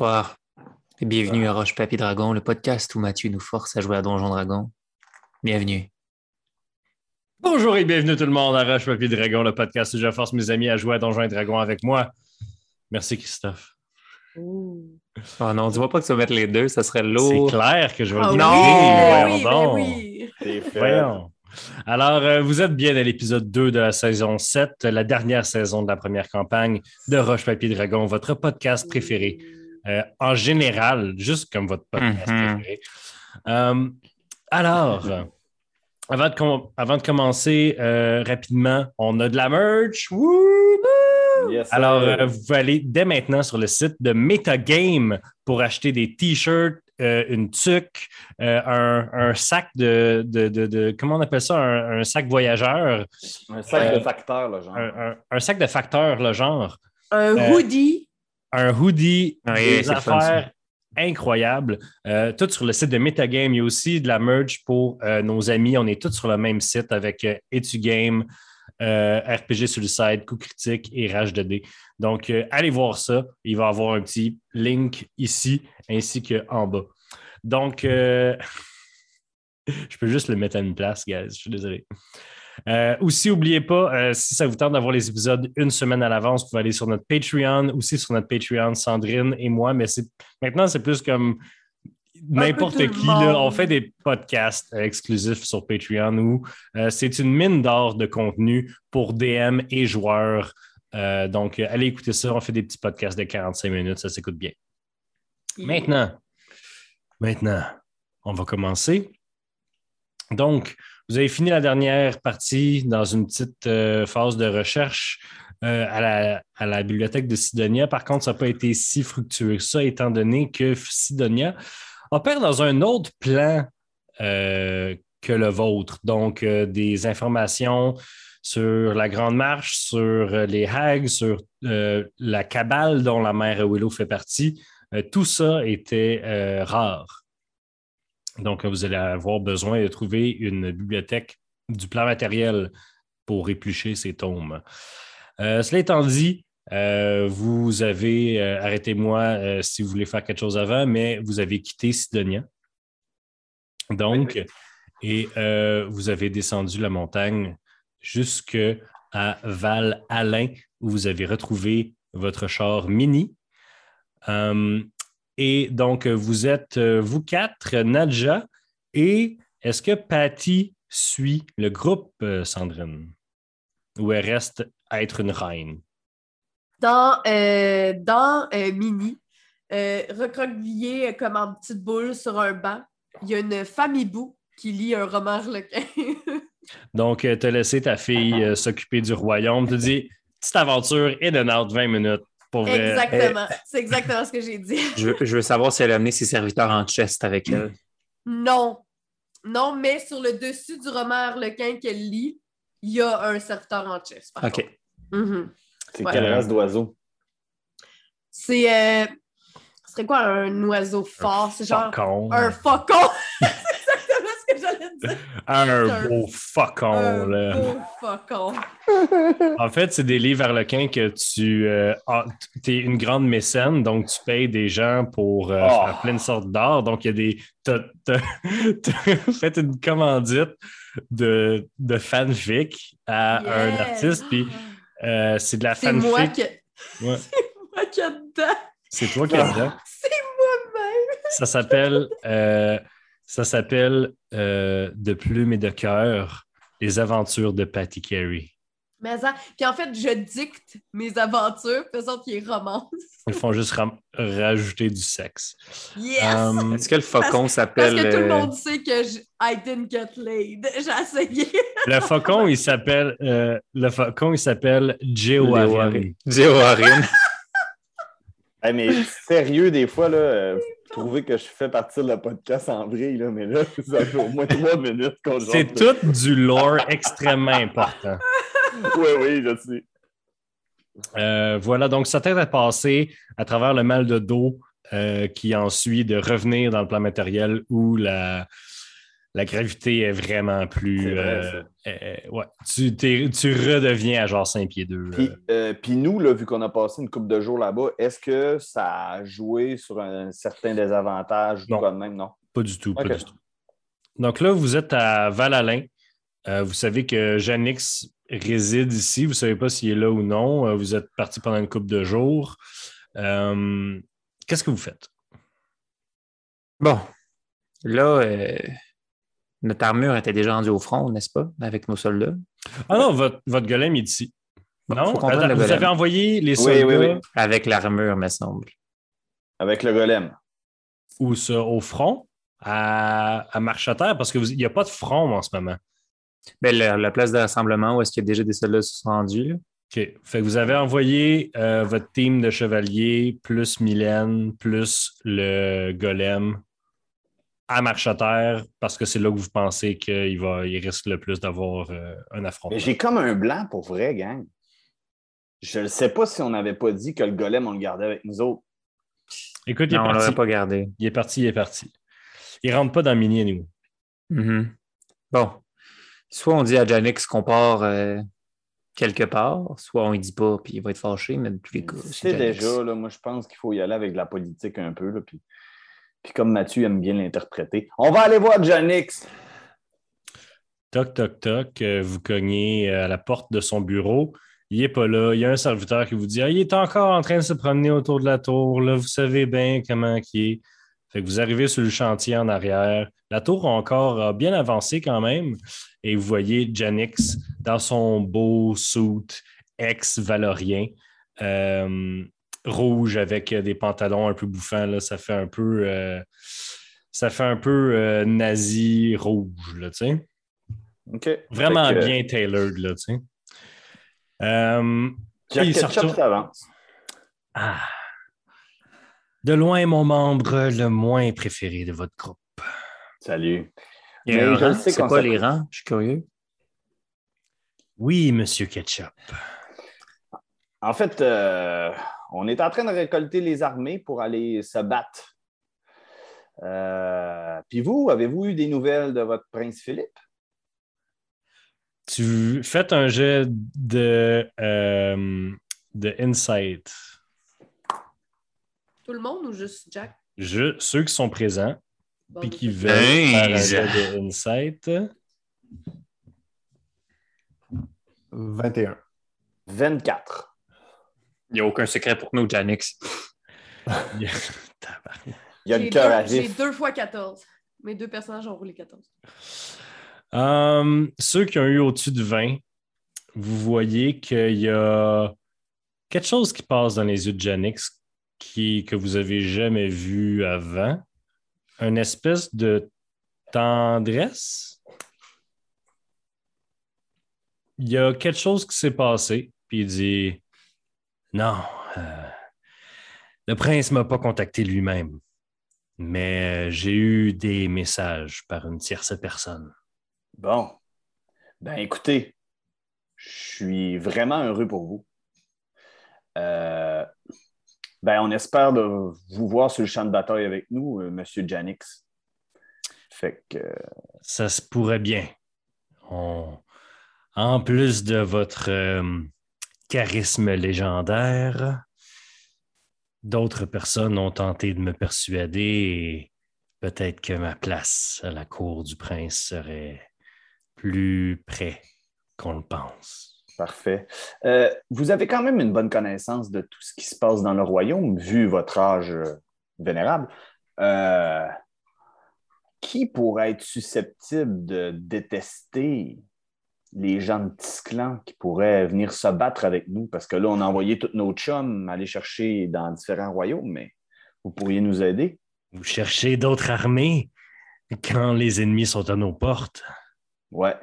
Bonsoir et bienvenue à Roche Papier Dragon, le podcast où Mathieu nous force à jouer à Donjon Dragon. Bienvenue. Bonjour et bienvenue tout le monde à Roche Papier Dragon, le podcast où je force mes amis à jouer à Donjon et Dragon avec moi. Merci Christophe. Oh non, dis-moi pas que tu vas mettre les deux, ça serait C'est lourd. clair que je vais Ah le oui. Voyons oui, donc. oui, C'est fait. Voyons. Alors, euh, vous êtes bien à l'épisode 2 de la saison 7, la dernière saison de la première campagne de Roche Papier Dragon, votre podcast préféré. Euh, en général, juste comme votre podcast Mhm. préféré. Euh, alors, avant de, com- avant de commencer euh, rapidement, on a de la merch. Yes. Alors, euh, vous pouvez aller dès maintenant sur le site de Metagame pour acheter des t-shirts, euh, une tuque, euh, un, un sac de, de, de- de- Comment on appelle ça? Un, un sac voyageur. un sac euh, de facteurs, là, genre. Un, un- un sac de facteurs, le genre. Un Euh, hoodie. Un hoodie, des affaires incroyables. Euh, tout sur le site de Metagame. Il y a aussi de la merch pour euh, nos amis. On est tous sur le même site avec euh, Etugame, euh, RPG Suicide, Coup Critique et Rage 2D. Donc, allez voir ça. Il va y avoir un petit link ici ainsi qu'en bas. Donc, je peux juste le mettre à une place, guys. Je suis désolé. Euh, aussi, n'oubliez pas, euh, si ça vous tente d'avoir les épisodes une semaine à l'avance, vous pouvez aller sur notre Patreon, aussi sur notre Patreon, Sandrine et moi, mais c'est maintenant, c'est plus comme n'importe qui. Là, on fait des podcasts euh, exclusifs sur Patreon où euh, c'est une mine d'or de contenu pour DM et joueurs. Donc, allez écouter ça. On fait des petits podcasts de 45 minutes. Ça s'écoute bien. Maintenant, maintenant, on va commencer. Donc, vous avez fini la dernière partie dans une petite euh, phase de recherche euh, à, la, bibliothèque de Sidonia. Par contre, ça n'a pas été si fructueux que ça, étant donné que Sidonia opère dans un autre plan euh, que le vôtre. Donc, des informations sur la Grande Marche, sur les hags, sur la cabale dont la mère Willow fait partie. Tout ça était rare. Donc, vous allez avoir besoin de trouver une bibliothèque du plan matériel pour éplucher ces tomes. Euh, cela étant dit, euh, vous avez, euh, arrêtez-moi si vous voulez faire quelque chose avant, mais vous avez quitté Sidonia. Donc, et vous avez descendu la montagne jusque à Val-Alain, où vous avez retrouvé votre char mini. Euh, et donc, vous êtes, euh, vous quatre, Nadja, et est-ce que Patty suit le groupe, euh, Sandrine? Ou elle reste à être une reine? Dans, euh, dans euh, Mini, euh, recroquevillé euh, comme en petite boule sur un banc, il y a une femme hibou qui lit un roman harlequin. Donc, tu as laissé ta fille s'occuper du royaume. Tu dis, petite aventure et de out 20 minutes. Pour vrai. exactement. C'est exactement ce que j'ai dit. Je veux, je veux savoir si elle a amené ses serviteurs en chest avec elle. Non. Non, mais sur le dessus du roman harlequin qu'elle lit, il y a un serviteur en chess. par OK. Mhm. C'est Ouais. quelle race d'oiseau? C'est. euh, Ce serait quoi un oiseau fort? C'est genre Faucon. un faucon. c'est exactement ce que j'allais dire. Un un- beau faucon, un là. beau faucon. En fait, c'est des livres harlequins que tu es une grande mécène, donc tu payes des gens pour euh, Oh. faire plein de sortes d'art. Donc, il y a des. T'as fait une commandite de, de fanfic à un artiste, puis euh, c'est de la C'est moi fanfic. qui. Ouais. C'est moi qui ai dedans. C'est toi qui es dedans. C'est moi-même. Ça s'appelle euh, ça s'appelle euh, De plumes et de cœur, les aventures de Patty Carey. Mais ça. Puis en fait, je dicte mes aventures, faisant qu'il y ait romance. Ils font juste rajouter du sexe. Yes! Um, Est-ce que le faucon Parce s'appelle. que tout le euh, monde sait que je... I didn't get laid. J'ai essayé. le faucon, il s'appelle euh, le faucon, il s'appelle Jehoarim. Jehoarim. Hey, mais sérieux, des fois, là, trouvez que je fais partie de le podcast en vrille, là, mais là, ça fait au moins trois minutes qu'on C'est jase tout du lore extrêmement important. Oui, oui, je sais. Euh, voilà, donc ça t'aide à passer à travers le mal de dos euh, qui en suit de revenir dans le plan matériel où la, la gravité est vraiment plus. Vrai, euh, euh, ouais, tu, tu redeviens à genre 5 pieds 2. Puis, euh, puis nous, là, vu qu'on a passé une couple de jours là-bas, est-ce que ça a joué sur un certain désavantage ou Non. quoi de même? Non? Pas du tout, pas du tout. Donc là, vous êtes à Val-Alain. Euh, vous savez que Janix réside ici. Vous ne savez pas s'il est là ou non. Euh, vous êtes parti pendant une couple de jours. Euh, Qu'est-ce que vous faites? Bon, là, euh, notre armure était déjà rendue au front, n'est-ce pas, avec nos soldats? Ah non, votre, votre golem est ici. Bon, non, vous golem. avez envoyé les soldats oui, oui. Avec l'armure, me semble. Avec le golem. où ça, au front, à, à marche à terre, parce qu'il n'y a pas de front en ce moment. Ben, la, la place de rassemblement où est-ce qu'il y a déjà des soldats qui sont rendus, là? OK. Fait que vous avez envoyé euh, votre team de chevaliers, plus Mylène, plus le golem à marche à terre, parce que c'est là que vous pensez qu'il va, il risque le plus d'avoir euh, un affrontement. J'ai comme un blanc pour vrai, gang. Je ne sais pas si on n'avait pas dit que le golem, on le gardait avec nous autres. Écoute, il est on parti. pas gardé. Il est parti, il est parti. Il rentre pas dans Mini anyway. Mhm. Bon. Soit on dit à Janix qu'on part euh, quelque part, soit on ne dit pas, puis il va être fâché, mais dans tous les cas, C'est Janix. déjà, là, moi, je pense qu'il faut y aller avec de la politique un peu. Là, puis, puis comme Mathieu aime bien l'interpréter, on va aller voir Janix. Toc, toc, toc, euh, vous cognez euh, à la porte de son bureau. Il n'est pas là. Il y a un serviteur qui vous dit Ah, il est encore en train de se promener autour de la tour. Là, vous savez bien comment il est. Fait que vous arrivez sur le chantier en arrière. La tour a encore euh, bien avancé quand même. Et vous voyez Janix dans son beau suit ex-valorien, euh, rouge avec euh, des pantalons un peu bouffants. Là. Ça fait un peu, euh, ça fait un peu euh, nazi rouge, là, tu sais. OK. Vraiment que, bien tailored, là, tu sais. Euh, il ah. De loin, mon membre le moins préféré de votre groupe. Salut. Il y a Mais je sais C'est s'appelle. les rangs? Je suis curieux. Oui, Monsieur Ketchup. En fait, euh, on est en train de récolter les armées pour aller se battre. Euh, Puis vous, avez-vous eu des nouvelles de votre prince Philippe? Tu fais un jet de, euh, de insight. Tout le monde ou juste Jack? Je, ceux qui sont présents Bon, puis qui veulent faire un jet de insight. 21. 24. Il n'y a aucun secret pour nous, Janix. Il y a le cœur à J'ai deux fois 14. Mes deux personnages ont roulé 14. Euh, ceux qui ont eu au-dessus de 20, vous voyez qu'il y a quelque chose qui passe dans les yeux de Janix qui, que vous avez jamais vu avant. Une espèce de tendresse. Il y a quelque chose qui s'est passé, puis il dit Non, euh, le prince ne m'a pas contacté lui-même, mais euh, j'ai eu des messages par une tierce personne. Bon. Ben écoutez, je suis vraiment heureux pour vous. Euh, ben, on espère de vous voir sur le champ de bataille avec nous, euh, Monsieur Janix. Fait que Ça se pourrait bien. On- En plus de votre euh, charisme légendaire, d'autres personnes ont tenté de me persuader et peut-être que ma place à la cour du prince serait plus près qu'on le pense. Parfait. Euh, vous avez quand même une bonne connaissance de tout ce qui se passe dans le royaume, vu votre âge vénérable. Euh, qui pourrait être susceptible de détester les gens de Tisclan qui pourraient venir se battre avec nous? Parce que là, on a envoyé tous nos chums aller chercher dans différents royaumes, mais vous pourriez nous aider? Vous cherchez d'autres armées quand les ennemis sont à nos portes? Ouais.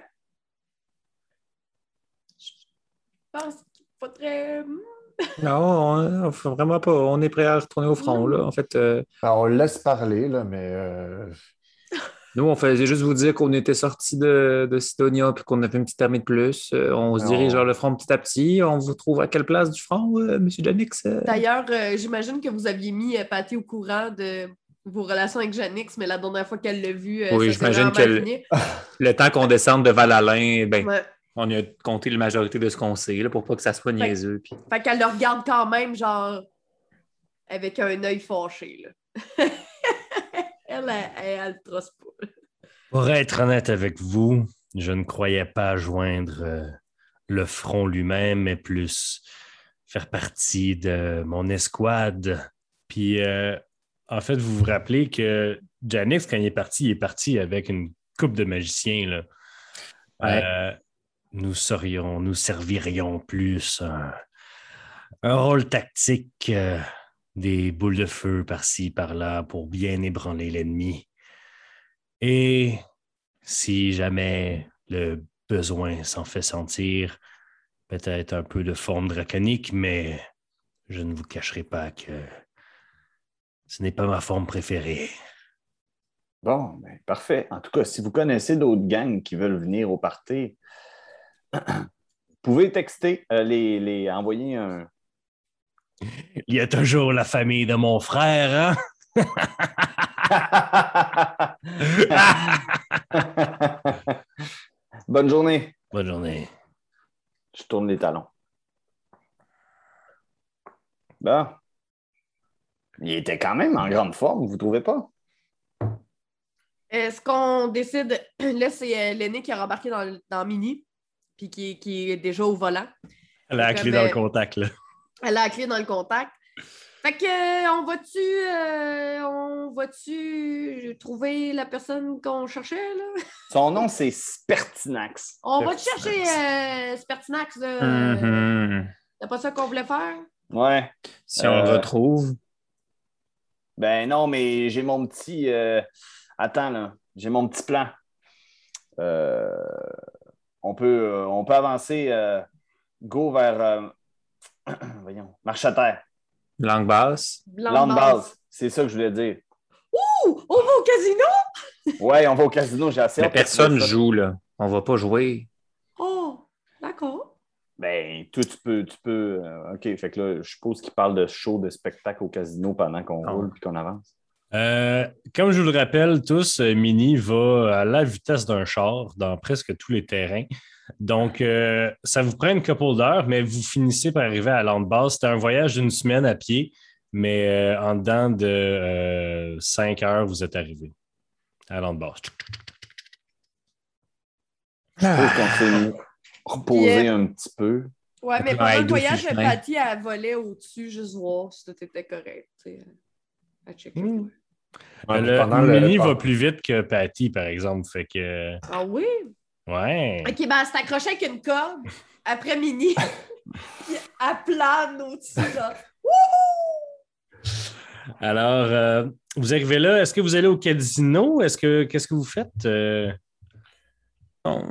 Je pense qu'il faudrait. hmm, Non, on, vraiment pas. On est prêt à retourner au front, là. En fait, euh, Ben, on le laisse parler, là, mais euh, nous, on faisait juste vous dire qu'on était sortis de, de Sidonia puis qu'on avait une petite armée de plus. Euh, on se Non. dirige vers le front petit à petit. On vous trouve à quelle place du front, euh, Monsieur Janix? euh? D'ailleurs, euh, j'imagine que vous aviez mis euh, Patty au courant de vos relations avec Janix, mais la dernière fois qu'elle l'a vu, euh, Oui, j'imagine que le- fini. Le temps qu'on descende de Val-Alain, ben, Ouais. on a compté la majorité de ce qu'on sait, là, pour pas que ça soit Fait- niaiseux. puis- Fait qu'elle le regarde quand même, genre, avec un œil fâché, là. elle, elle, elle, elle le trosse pas. Pour être honnête avec vous, je ne croyais pas joindre euh, le front lui-même, mais plus faire partie de mon escouade. Puis, euh, en fait, vous vous rappelez que Janix, quand il est parti, il est parti avec une coupe de magiciens. Là. Ouais. Euh, nous serions, nous servirions plus un, un rôle tactique, euh, des boules de feu par-ci, par-là, pour bien ébranler l'ennemi. Et si jamais le besoin s'en fait sentir, peut-être un peu de forme draconique, mais je ne vous cacherai pas que ce n'est pas ma forme préférée. Bon, ben, parfait. En tout cas, si vous connaissez d'autres gangs qui veulent venir au party, vous pouvez texter, euh, les, les envoyer un. Il y a toujours la famille de mon frère, hein? Bonne journée. Bonne journée. Je tourne les talons. Bon. Il était quand même en grande forme, vous trouvez pas? Est-ce qu'on décide. Là, c'est euh, l'aîné qui a rembarqué dans, le- dans Mini, puis qui, qui est déjà au volant. Elle a la clé dans le euh, contact, là. Elle a la clé dans le contact. Fait que, euh, on va-tu. euh, on va-tu trouver la personne qu'on cherchait, là? Son nom, c'est Spertinax. On va-tu chercher euh, Spertinax. C'est pas ça qu'on voulait faire? Ouais. Si on le retrouve. Ben non, mais j'ai mon petit. euh, Attends, là. J'ai mon petit plan. Euh, On, peut, euh, on peut avancer. euh, Go vers. euh, Voyons. Marche à terre. Langue basse. Blanc Land de base. C'est ça que je voulais dire. Ouh! On va au casino? Ouais, on va au casino. J'ai assez Mais personne joue, là. On va pas jouer. Oh! D'accord. Ben, toi, tu peux. Tu peux euh, OK, fait que là, je suppose qu'il parle de show, de spectacle au casino pendant qu'on Ah. roule puis qu'on avance. Euh, comme je vous le rappelle tous, euh, Mini va à la vitesse d'un char dans presque tous les terrains. Donc, euh, ça vous prend une couple d'heures, mais vous finissez par arriver à Landbase. C'était un voyage d'une semaine à pied, mais euh, en dedans de euh, cinq heures, vous êtes arrivé à Landbase. Je suppose qu'on s'est reposé euh, un petit peu. Ouais, mais Ouais, pendant le voyage. Patty, elle volait au-dessus, juste voir si tout était correct. Checkait. Hmm. Ouais, Le- Mini va plus vite que Patty, par exemple. Fait que, Ah oui? ouais. Ok, ben elle s'est accrochée avec une corde après Mini. Puis elle plane au-dessus, genre. Alors, euh, vous arrivez là. Est-ce que vous allez au casino? Est-ce que qu'est-ce que vous faites? Euh? On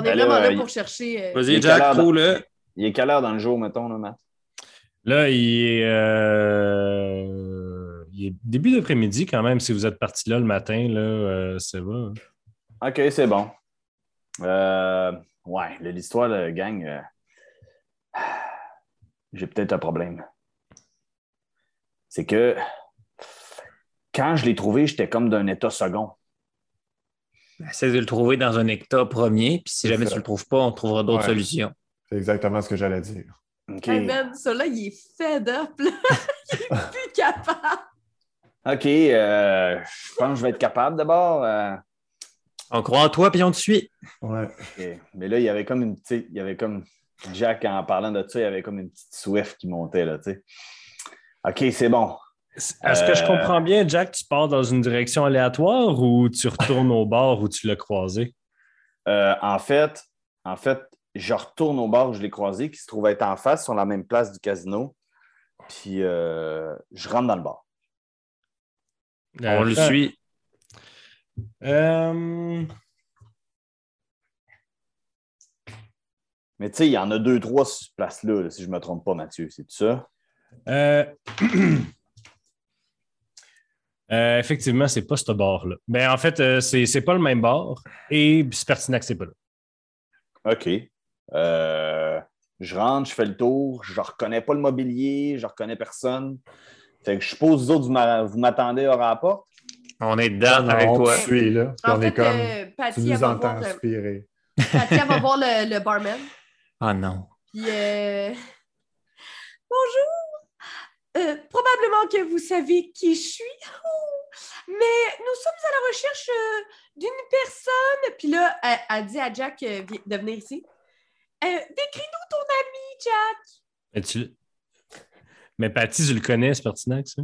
est Ben là, vraiment là il- pour chercher. euh, Il Vas-y, est Jack, quelle heure trouve-le. Il est quelle heure dans le jour, mettons, là, Matt? Là, il est, euh, il est début d'après-midi quand même. Si vous êtes parti là le matin, là, euh, ça va. hein? OK, c'est bon. Euh, ouais, là, l'histoire de gang, euh, j'ai peut-être un problème. C'est que quand je l'ai trouvé, j'étais comme d'un état second. Essaie de le trouver dans un hectare premier, puis si jamais ça. tu le trouves pas, on trouvera d'autres Ouais. solutions. C'est exactement ce que j'allais dire. OK. Hey man, celui-là, il est fed up, là. il est plus capable. OK, euh, je pense que je vais être capable d'abord. euh, On croit en toi, puis on te suit. Ouais. OK. Mais là, il y avait comme une petite. Il y avait comme. Jack, en parlant de ça, il y avait comme une petite Swift qui montait, là, tu sais. OK, c'est bon. Est-ce que je Euh, comprends bien, Jack, tu pars dans une direction aléatoire ou tu retournes au bar où tu l'as croisé? Euh, en fait, en fait, je retourne au bar où je l'ai croisé, qui se trouve être en face, sur la même place du casino. Puis euh, je rentre dans le bar. On le Euh, suit. euh, Mais tu sais, il y en a deux, trois sur cette place-là, là, si je ne me trompe pas, Mathieu. C'est tout ça? Euh, euh, effectivement, c'est pas ce bar-là. Ben, en fait, c'est c'est pas le même bar et Spertinac, c'est pas là. OK. Je rentre, je fais le tour, je ne reconnais pas le mobilier, je ne reconnais personne. Fait que je suppose, vous autres, vous m'a- vous m'attendez au rapport. On est dedans avec on toi. suit, là. En on fait, est comme. euh, tu nous elle va entends voir, le-. Patty, elle va voir le, le barman. Ah non. Puis, euh, bonjour. Euh, probablement que vous savez qui je suis. Mais nous sommes à la recherche euh, d'une personne. Puis là, elle, elle dit à Jack euh, de venir ici. Euh, Décris-nous ton ami, Jack. Mais, tu... Mais Patty, tu le connais, c'est pertinent que ça?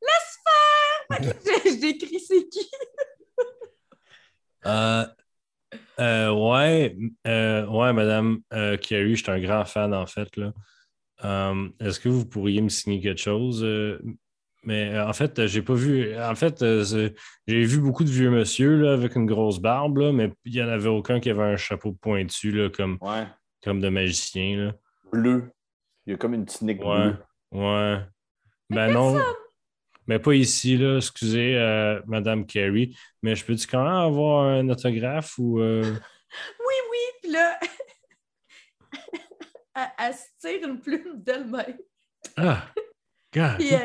Laisse faire! Je, décris c'est qui. Euh, euh, ouais, euh, ouais, Madame euh, Carey, je suis un grand fan en fait. Là. Euh, Est-ce que vous pourriez me signer quelque chose? Euh, mais euh, en fait, euh, j'ai pas vu. En fait, euh, j'ai vu beaucoup de vieux monsieur là, avec une grosse barbe, là, mais il n'y en avait aucun qui avait un chapeau pointu là, comme, Ouais. Comme de magicien. Là. Bleu. Il y a comme une tunique Ouais, bleue. ouais. Ben non. Mais pas ici, là, excusez, euh, Madame Carey. Mais je peux-tu quand même avoir un autographe ou. euh, Oui, oui. Puis là, elle, elle se tire une plume d'elle-même. Ah! God! Puis, euh,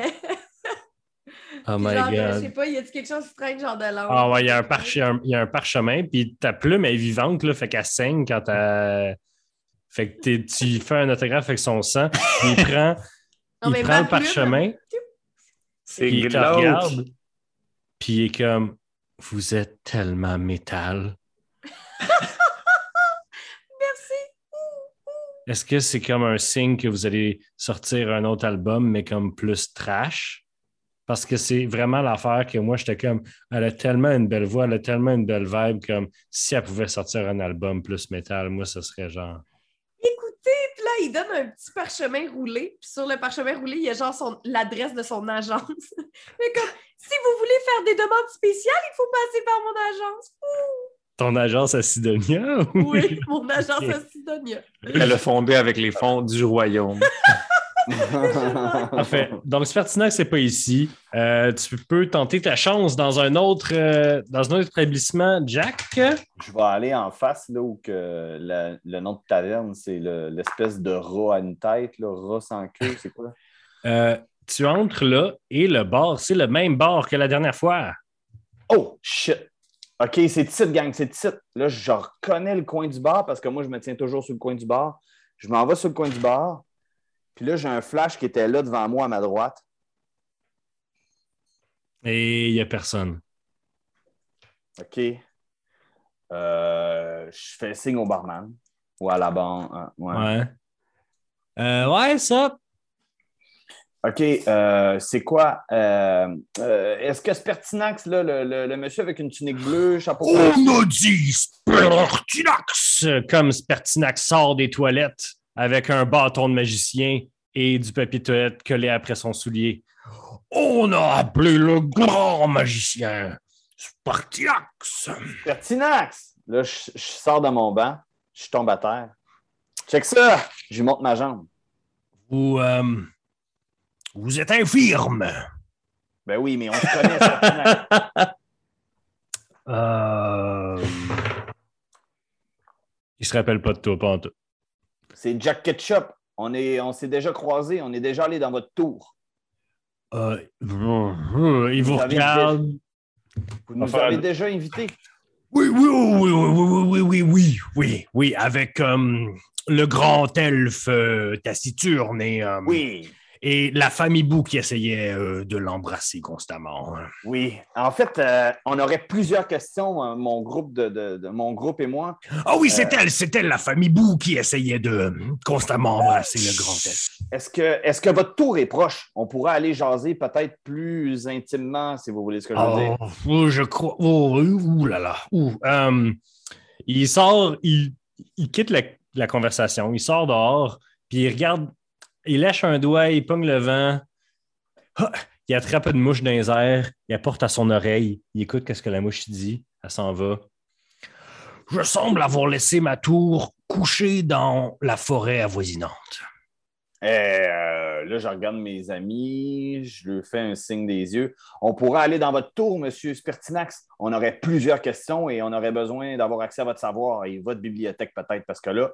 Oh my genre, euh, je God! sais pas, y a-tu quelque chose qui traîne, genre de l'angle? Ah ouais, il y, a un parche- un- il y a un parchemin, puis ta plume est vivante, là, fait qu'elle saigne quand elle. Fait que t'es- tu fais un autographe avec son sang, il prend, Non, il prend le parchemin, C'est puis il te regarde, puis il est comme Vous êtes tellement métal. Merci. Est-ce que c'est comme un signe que vous allez sortir un autre album, mais comme plus trash? Parce que c'est vraiment l'affaire que moi, j'étais comme, elle a tellement une belle voix, elle a tellement une belle vibe, comme si elle pouvait sortir un album plus métal, moi, ce serait genre. Il donne un petit parchemin roulé. Puis sur le parchemin roulé, il y a genre son- l'adresse de son agence. Mais comme, si vous voulez faire des demandes spéciales, il faut passer par mon agence. Ton agence à Sidonia? ou- Oui, mon agence à Sidonia. Elle a fondé avec les fonds du royaume. Parfait. Donc, c'est pertinent que c'est pas ici. Euh, tu peux tenter ta chance dans un autre, euh, dans un autre établissement, Jack. Je vais aller en face, là, où que la- le nom de taverne, c'est le- l'espèce de rat à une tête, là, rat sans queue, c'est quoi? Euh, tu entres là et le bar, c'est le même bar que la dernière fois. Oh, shit! OK, c'est titre, gang, c'est titre. Là, je reconnais le coin du bar parce que moi, je me tiens toujours sur le coin du bar. Je m'en vais sur le coin du bar. Puis là, j'ai un flash qui était là devant moi à ma droite. Et il n'y a personne. OK. Euh, je fais signe au barman ou à la banque. ouais. Ouais. Euh, ouais, ça. OK, euh, c'est quoi? Est-ce que Spertinax, là, le, le- le monsieur avec une tunique bleue, chapeau On a dit Spertinax! Comme Spertinax sort des toilettes avec un bâton de magicien et du papier toilette collé après son soulier. On a appelé le grand magicien Spertinax! Spertinax! Là, je, je sors de mon banc, je tombe à terre. Check ça! Je lui monte ma jambe. Vous, euh, vous êtes infirme. Ben oui, mais on se connaît, Spertinax. Euh... Il se rappelle pas de toi, pas en tout. C'est Jack Ketchup. On est- on s'est déjà croisés, on est déjà allé dans votre tour. Euh, il vous regarde. Vous nous Enfin, avez déjà invités. Oui, oui, oui, oui, oui, oui, oui, oui, oui, oui, avec euh, le grand elfe euh, taciturne et, euh, Oui, et la famille Bou qui essayait euh, de l'embrasser constamment. oui. En fait, euh, on aurait plusieurs questions, euh, mon groupe de, de- de- mon groupe et moi. Ah oui, c'est elle, c'est elle, la famille Bou qui essayait de constamment embrasser le grand elfe. Est-ce que, est-ce que votre tour est proche? On pourra aller jaser peut-être plus intimement, si vous voulez ce que je veux dire. Oh, oh, je crois. Oh, ouh là là. ouh. Il sort, il, il quitte la, la conversation, il sort dehors, puis il regarde, il lâche un doigt, il pogne le vent. Ah, il attrape une mouche dans les airs, il apporte à son oreille, il écoute ce que la mouche dit, elle s'en va. Je semble avoir laissé ma tour couchée dans la forêt avoisinante. Eh, euh, là, je regarde mes amis, je leur fais un signe des yeux. On pourra aller dans votre tour, Monsieur Spertinax. On aurait plusieurs questions et on aurait besoin d'avoir accès à votre savoir et votre bibliothèque peut-être, parce que là,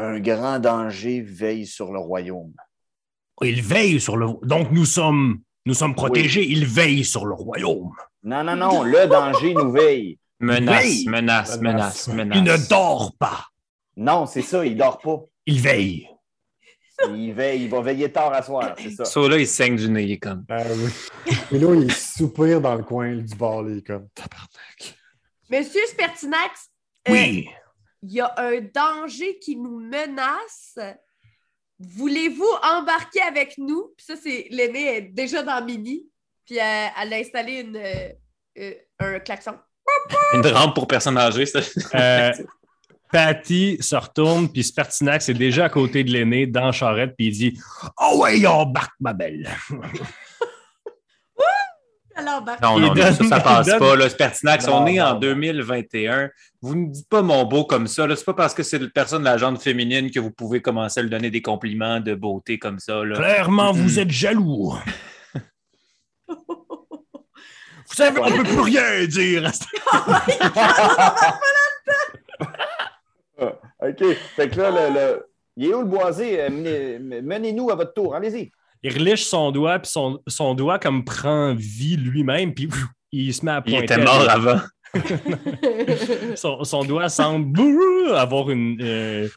Un grand danger veille sur le royaume. Il veille sur le. Donc nous sommes, nous sommes protégés. Il veille sur le royaume. Non, non, non, le danger nous veille. Menace, menace, menace, menace. Il ne dort pas. Non, c'est ça, il dort pas. Il veille. Il veille, il va veiller tard à soir, c'est ça. Ça, là, il saigne du nez, il est comme. Ah oui. Et là, il soupire dans le coin du bar, il est comme tabarnak. Monsieur Spertinax, euh, Oui. Il y a un danger qui nous menace. Voulez-vous embarquer avec nous? Puis ça, c'est l'aîné est déjà dans Mini. Puis elle, elle a installé une, euh, euh, un klaxon. Une rampe pour personnes âgées, ça. Euh, Patty se retourne, puis Spertinax est déjà à côté de l'aîné dans charrette, puis il dit Oh ouais, embarque, ma belle. Embarque. Non, Il non, non, donne- ça, passe donne- pas. Là, Spertinax, Non, on est en non. 2021. Vous ne dites pas mon beau comme ça. là. C'est pas parce que c'est une personne de la genre féminine que vous pouvez commencer à lui donner des compliments de beauté comme ça. Là. Clairement, vous êtes jaloux. Vous savez, on ne peut plus rien dire. à ce- OK. Fait que là, le, le- il est où le boisé? Euh, menez- Menez-nous à votre tour. Allez-y. Il reliche son doigt, puis son, son doigt comme prend vie lui-même, puis il se met à Il pointer. était mort avec- avant. son, son doigt semble avoir une, euh,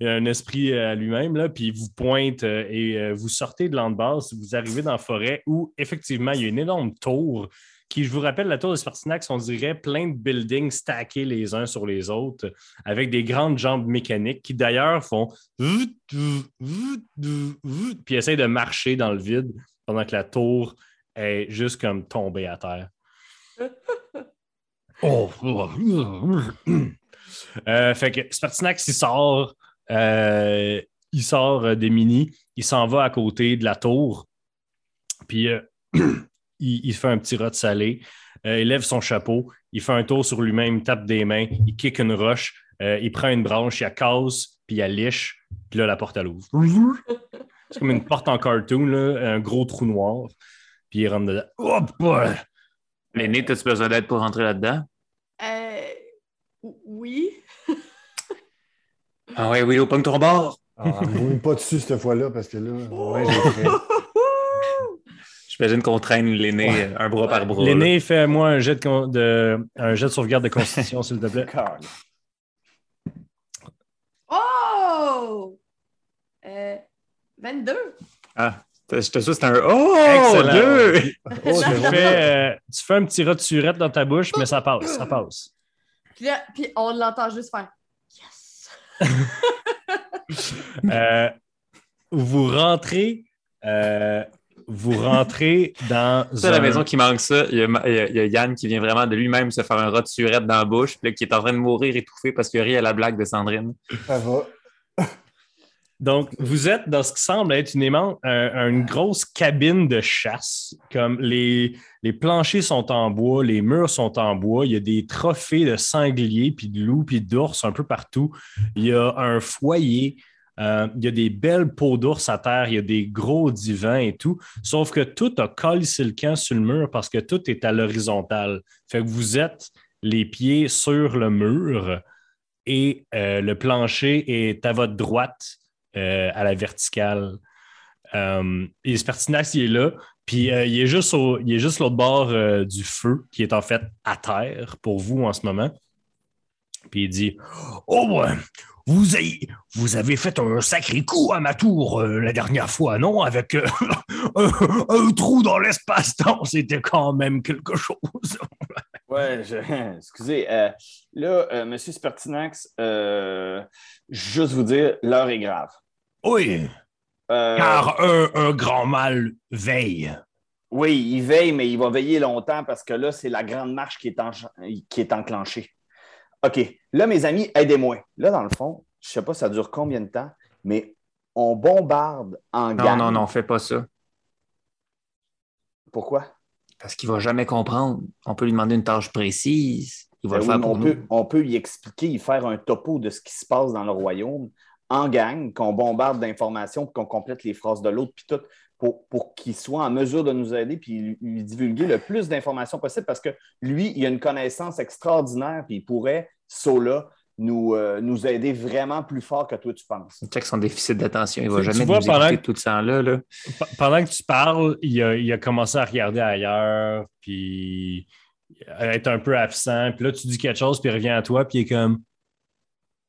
un esprit à lui-même, là, puis il vous pointe euh, et euh, vous sortez de l'endebase, vous arrivez dans la forêt où effectivement il y a une énorme tour qui, je vous rappelle, la tour de Spartinax, on dirait plein de buildings stackés les uns sur les autres, avec des grandes jambes mécaniques qui d'ailleurs font puis essayent de marcher dans le vide pendant que la tour est juste comme tombée à terre. Oh. Euh, fait que Spartinax, il sort, euh, il sort euh, des mini, il s'en va à côté de la tour, puis euh, il, il fait un petit rot salé, euh, il lève son chapeau, il fait un tour sur lui-même, il tape des mains, il kick une roche, euh, il prend une branche, il la casse, puis il la liche, puis là, la porte, elle ouvre. C'est comme une porte en cartoon, là, un gros trou noir, puis il rentre dedans. Hop! ouais. L'aîné, t'as-tu besoin d'aide pour rentrer là-dedans? Euh, oui. Ah ouais, Willow, pogne ton bord. Ah, mouille pas dessus cette fois-là parce que là, ouais, j'ai fait. J'imagine qu'on traîne l'aîné Ouais. euh, un bras par bras. L'aîné, fais-moi un jet de, con- de- un jet de sauvegarde de constitution, s'il te plaît. Oh! Euh, 22. là. Ah, j'étais sûr que c'était un Oh! Excellent. Deux! Oh, tu, c'est fais, euh, tu fais un petit rat de surette dans ta bouche, mais ça passe, ça passe. Puis là, puis on l'entend juste faire Yes! Euh, vous rentrez, euh, vous rentrez dans C'est un... la maison qui manque ça. Il y, a, Ma- il y a- il y a Yann qui vient vraiment de lui-même se faire un rat de surette dans la bouche, puis là, qui est en train de mourir étouffé parce qu'il rit à la blague de Sandrine. Ça va. Donc, vous êtes dans ce qui semble être une, aimant- un- une grosse cabine de chasse. Comme les, les planchers sont en bois, les murs sont en bois, il y a des trophées de sangliers, puis de loups, puis d'ours un peu partout. Il y a un foyer, euh, il y a des belles peaux d'ours à terre, il y a des gros divans et tout. Sauf que tout a collé le camp sur le mur parce que tout est à l'horizontale. Fait que vous êtes les pieds sur le mur et euh, le plancher est à votre droite euh, à la verticale. Et Spertinax, il est là, puis il est juste il est juste l'autre bord du feu, qui est en fait à terre pour vous en ce moment. Puis il dit Oh, ouais, vous avez, vous avez fait un sacré coup à ma tour euh, la dernière fois, non? Avec euh, un, un trou dans l'espace-temps, c'était quand même quelque chose. Ouais, je- excusez. euh, là, Monsieur Spertinax, juste vous dire, l'heure est grave. Oui, car un, un grand mal veille. Oui, il veille, mais il va veiller longtemps parce que là, c'est la grande marche qui est, encha- qui est enclenchée. OK. Là, mes amis, aidez-moi. Là, dans le fond, je ne sais pas ça dure combien de temps, mais on bombarde en Non, gang. non, non, fais pas ça. Pourquoi? Parce qu'il va jamais comprendre. On peut lui demander une tâche précise. Il va Ben le faire pour on, nous. peut, on peut y expliquer, y faire un topo de ce qui se passe dans le royaume en gang, qu'on bombarde d'informations, qu'on complète les phrases de l'autre, puis tout, pour, pour qu'il soit en mesure de nous aider, puis lui, lui divulguer le plus d'informations possible, parce que lui, il a une connaissance extraordinaire, puis il pourrait, Sola, nous, euh, nous aider vraiment plus fort que toi, tu penses. Check son déficit d'attention. Il va Tu- tu jamais vois, nous pendant tout ce temps-là. Là. Pendant que tu parles, il a, il a commencé à regarder ailleurs, puis à être un peu absent. Puis là, tu dis quelque chose, puis il revient à toi, puis il est comme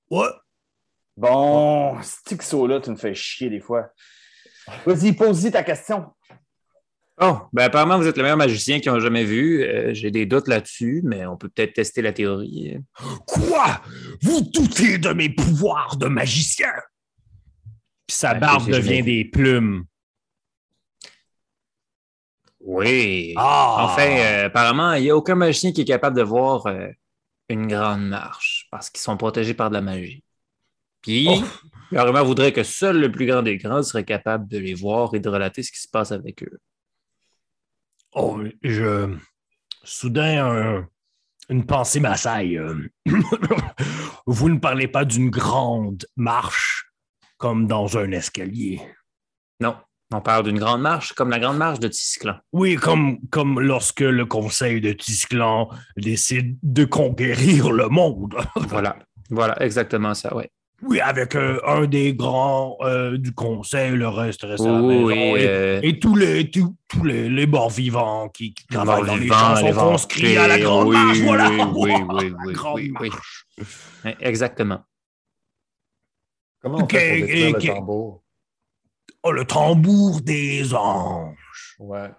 Ouais. Bon, ce que là tu me fais chier des fois? Vas-y, pose-y ta question. Oh, ben apparemment, vous êtes le meilleur magicien qu'ils ont jamais vu. Euh, J'ai des doutes là-dessus, mais on peut peut-être tester la théorie. Quoi? Vous doutez de mes pouvoirs de magicien? Puis sa Ben, barbe devient des plumes. Oui. Ah Enfin, euh, apparemment, il n'y a aucun magicien qui est capable de voir euh, une grande marche parce qu'ils sont protégés par de la magie. Puis, Oh. Le rumeur voudrait que seul le plus grand des grands serait capable de les voir et de relater ce qui se passe avec eux. Oh, je. Soudain, un- une pensée m'assaille. euh. Vous ne parlez pas d'une grande marche comme dans un escalier. Non, on parle d'une grande marche, comme la grande marche de Tisclan. Oui, comme, comme lorsque le conseil de Tisclan décide de conquérir le monde. Voilà, voilà, exactement ça, ouais. Oui, avec euh, un des grands euh, du conseil, le reste reste à la Oui, maison. oui, et, euh, et tous les, tous, tous les, les morts vivants qui, travaillent dans les champs sont conscrits à la grande oui, marche. oui, Voilà. oui, oui, la oui, grande oui, oui. marche. Ouais, Exactement. Comment on Ok, fait pour détruire ok. le tambour? Oh, le tambour des anges. Ouais.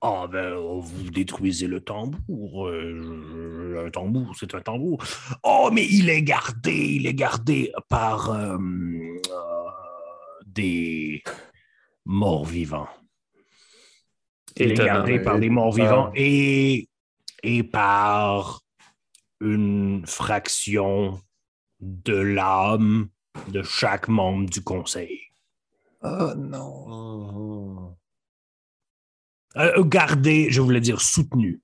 Ah ben, oh, vous détruisez le tambour. euh, un tambour, c'est un tambour. Oh, mais il est gardé, il est gardé par euh, euh, des morts vivants. Il est gardé par des morts vivants Ah. et, et par une fraction de l'âme de chaque membre du conseil. Oh non. Euh, gardé, je voulais dire soutenu.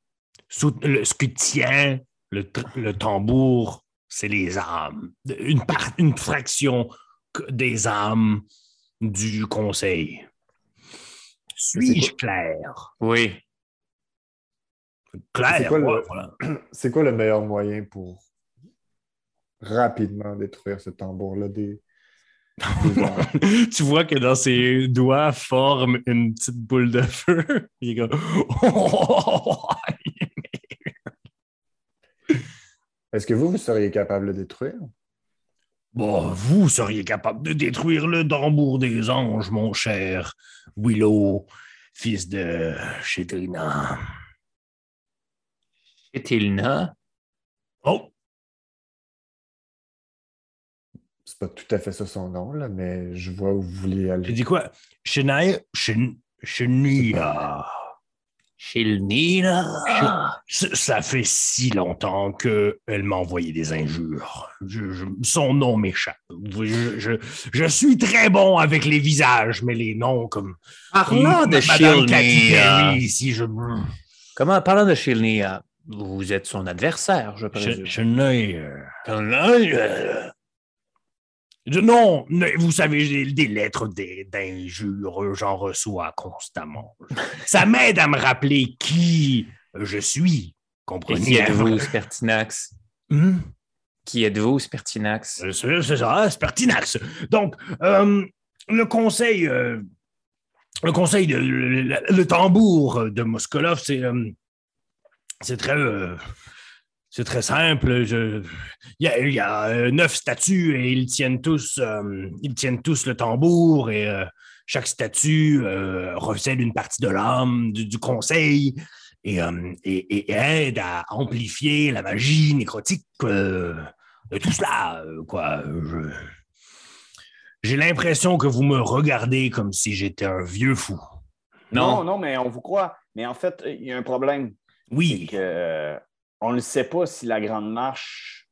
Le- ce qui tient le, tambour, c'est les âmes. Une, par- une fraction des âmes du conseil. Suis-je clair? Oui. Clair, C'est quoi le- ouais, voilà. C'est quoi le meilleur moyen pour rapidement détruire ce tambour-là des... tu vois que dans ses doigts forme une petite boule de feu. Il est comme... Est-ce que vous, vous seriez capable de le détruire? Bon, vous seriez capable de détruire le tambour des anges, mon cher Willow, fils de Chétrina. Etilna. Pas tout à fait ça son nom, là, mais je vois où vous vouliez j'ai aller. dit quoi? Chenaya? Chen... Chenia. Chilnina. Ça ça fait si longtemps qu'elle m'a envoyé des injures. Je- je- son nom m'échappe. Je, je- je suis très bon avec les visages, mais les noms comme... Parlant de. Perry, si je... Comment, parlant de Chilnia, vous êtes son adversaire, je présume. Je- Non, vous savez, des lettres d'injures, j'en reçois constamment. Ça m'aide à me rappeler qui je suis. Comprenez? qui êtes-vous, Spertinax? Hmm? Qui êtes-vous, Spertinax? C'est ça, c'est Pertinax. Donc, euh, le conseil, euh, le conseil de le, le- le tambour de Moskolov, c'est euh, c'est très, c'est très simple. Je- Il y a, il y a, euh, neuf statues et ils tiennent tous, euh, ils tiennent tous le tambour et euh, chaque statue euh, recèle une partie de l'âme du, du conseil. Et, euh, et- et aide à amplifier la magie nécrotique euh, de tout cela, quoi. Je- J'ai l'impression que vous me regardez comme si j'étais un vieux fou. Non, Non. non, mais on vous croit. Mais en fait, il y a un problème. C'est Oui, que, on ne sait pas si la Grande Marche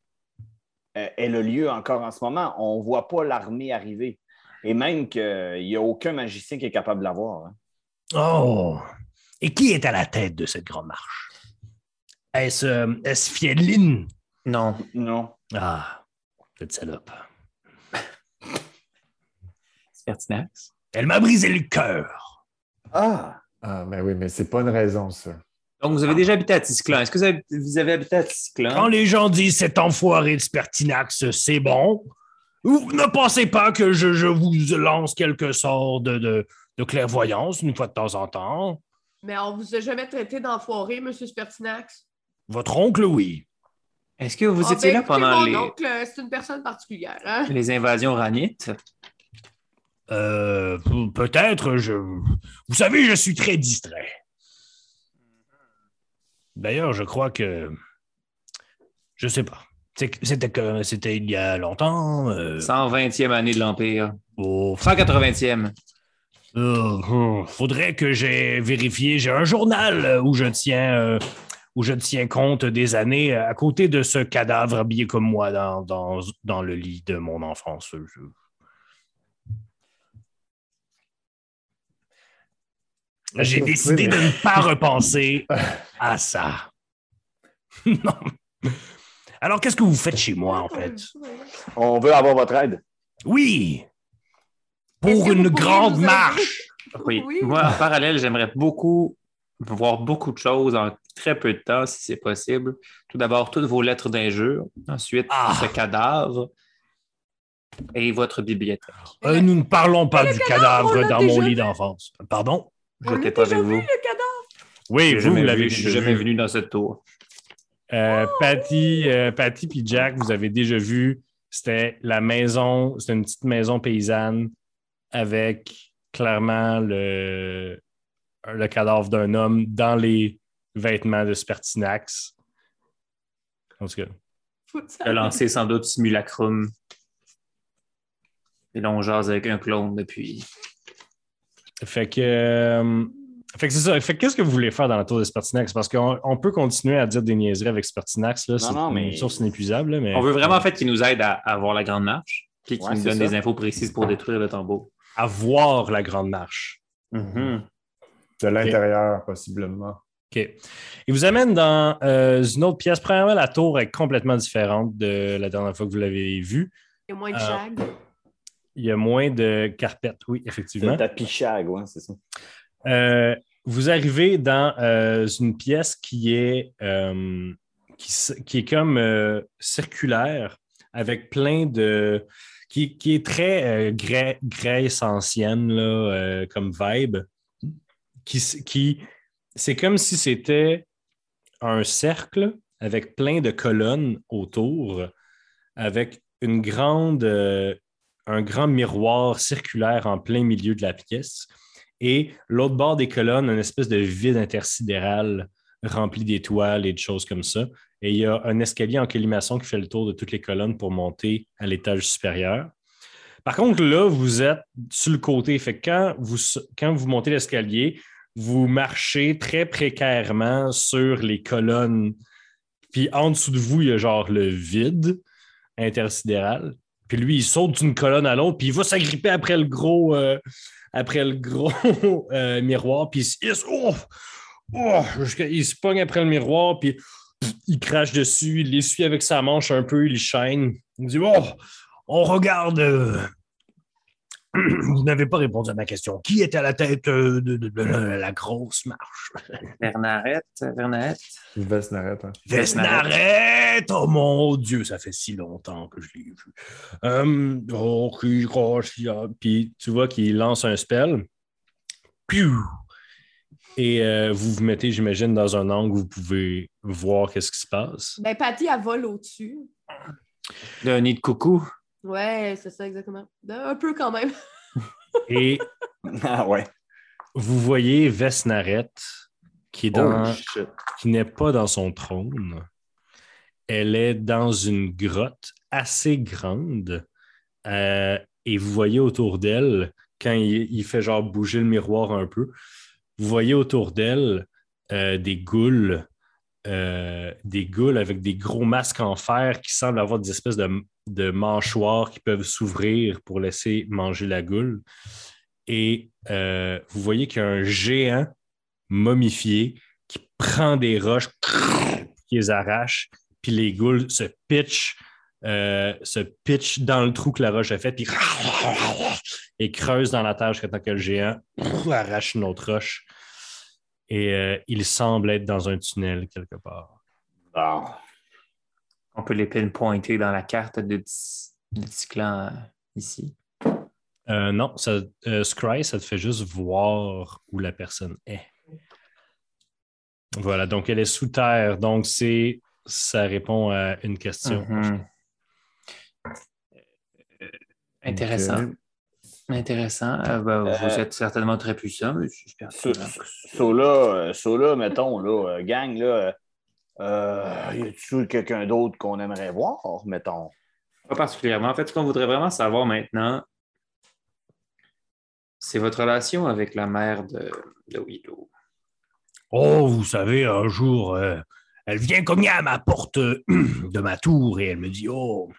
euh, est le lieu encore en ce moment. On ne voit pas l'armée arriver. Et même qu'il n'y a aucun magicien qui est capable de la voir. hein. Oh! Et qui est à la tête de cette grande marche? Est-ce euh, est-ce Fiedlin? Non. Non. Ah, cette salope. Spertinax? Elle m'a brisé le cœur. Ah! Ah, mais oui, mais c'est pas une raison, ça. Donc, vous avez déjà habité à Tisclan. Est-ce que vous avez, vous avez habité à Tisclan? Quand les gens disent cet enfoiré de Spertinax, c'est bon, vous ne pensez pas que je, je vous lance quelques sorts de, de, de clairvoyance une fois de temps en temps? Mais on vous a jamais traité d'enfoiré, Monsieur Spertinax. Votre oncle, oui. Est-ce que vous Ah, étiez ben, là pendant mon les, oncle, c'est une personne particulière. Hein? les invasions ranites? Euh, pe- peut-être, je. Vous savez, je suis très distrait. D'ailleurs, je crois que. Je sais pas. C'était c'était il y a longtemps. euh, 120e année de l'Empire. oh, 180e. euh, hum, faudrait que j'ai vérifié. J'ai un journal où je tiens. euh, où je tiens compte des années à côté de ce cadavre habillé comme moi dans, dans, dans le lit de mon enfance. J'ai décidé de ne pas repenser à ça. non. Alors, qu'est-ce que vous faites chez moi, en fait? On veut avoir votre aide. Oui! Pour une grande marche! Oui. Oui. Moi, en parallèle, j'aimerais beaucoup voir beaucoup de choses en très peu de temps, si c'est possible. Tout d'abord, toutes vos lettres d'injure. Ensuite, Ah. ce cadavre. Et votre bibliothèque. Euh, nous ne parlons pas du cadavre dans mon lit d'enfance. Pardon? Je On n'étais l'a pas déjà avec vu, vous. le cadavre? Oui, Je vous, vous jamais, l'avez vu- je suis jamais vu. venu dans cette tour. Euh, Patty, euh, Patty puis Jack, vous avez déjà vu, c'était la maison, c'était une petite maison paysanne avec clairement le, le cadavre d'un homme dans les vêtements de Spertinax. En tout cas. Il a lancé sans doute Simulacrum. Et là, on jase avec un clone depuis. Fait que, euh, fait que c'est ça. Fait que qu'est-ce que vous voulez faire dans la tour de Spertinax? Parce qu'on on peut continuer à dire des niaiseries avec Spertinax. Là. C'est non, une mais- source inépuisable. là, mais... On veut vraiment en fait qu'il nous aide à, à voir la grande marche, puis qu'il Ouais, nous donne ça. des infos précises pour détruire le tombeau. avoir la grande marche. Mhm. De l'intérieur, possiblement. OK. Il vous amène dans euh, une autre pièce. Premièrement, la tour est complètement différente de la dernière fois que vous l'avez vue. Il y a moins de Euh. Il y a moins de carpettes, oui, effectivement. le tapis chag, ouais, c'est ça. Euh, vous arrivez dans euh, une pièce qui est, euh, qui, est comme circulaire avec plein de. qui, qui est très Grè- Grèce ancienne, là, comme vibe. Qui, qui, c'est comme si c'était un cercle avec plein de colonnes autour, avec une grande, euh, un grand miroir circulaire en plein milieu de la pièce. Et l'autre bord des colonnes, une espèce de vide intersidéral rempli d'étoiles et de choses comme ça. Et il y a un escalier en colimaçon qui fait le tour de toutes les colonnes pour monter à l'étage supérieur. Par contre, là, vous êtes sur le côté. Fait que quand vous, quand vous montez l'escalier, vous marchez très précairement sur les colonnes. Puis en dessous de vous, il y a genre le vide intersidéral. Puis lui, il saute d'une colonne à l'autre, puis il va s'agripper après le gros, euh, après le gros euh, miroir, puis il, se- pogne après le miroir, puis il crache dessus, il l'essuie avec sa manche un peu, il chaîne. Il dit Oh, on regarde. Euh, Vous n'avez pas répondu à ma question. Qui est à la tête euh, de, de- de la, la grosse marche? Bernarette, Bernarette. Vesnaret, hein. Vesnaret! Oh mon Dieu, ça fait si longtemps que je l'ai vu. Euh, oh. Puis tu vois qu'il lance un spell. Piou! Et euh, vous vous mettez, j'imagine, dans un angle où vous pouvez voir qu'est-ce qui se passe. Ben, Patty, elle vole au-dessus. Le nid de coucou. Ouais, c'est ça, exactement. Un peu quand même. Et Ah ouais. vous voyez Vesnaret qui est dans, Oh, qui n'est pas dans son trône. Elle est dans une grotte assez grande. Euh, et vous voyez autour d'elle, quand il, il fait genre bouger le miroir un peu, vous voyez autour d'elle euh, des goules, euh, des goules avec des gros masques en fer qui semblent avoir des espèces de, de mâchoires qui peuvent s'ouvrir pour laisser manger la goule. Et euh, vous voyez qu'il y a un géant momifié qui prend des roches, qui les arrache, puis les goules se pitchent, euh, se pitchent dans le trou que la roche a fait, puis et creuse dans la terre jusqu'à temps que le géant arrache une autre roche. Et euh, il semble être dans un tunnel quelque part. On peut les pinpointer dans la carte de Dis- du petit clan euh, ici. Euh, non, ça, euh, Scry, ça te fait juste voir où la personne est. Voilà, donc elle est sous terre. Donc, c'est ça répond à une question. Mhm. Euh, Intéressant. Intéressant. Euh, ben, Euh, vous êtes certainement très puissant, monsieur So, Spertinax. so là, so là, mettons, là, gang, là, euh, y a-tu quelqu'un d'autre qu'on aimerait voir, mettons? Pas particulièrement. En fait, ce qu'on voudrait vraiment savoir maintenant, c'est votre relation avec la mère de, de Willow. Oh, vous savez, un jour, euh, elle vient cogner à ma porte euh, de ma tour et elle me dit Oh,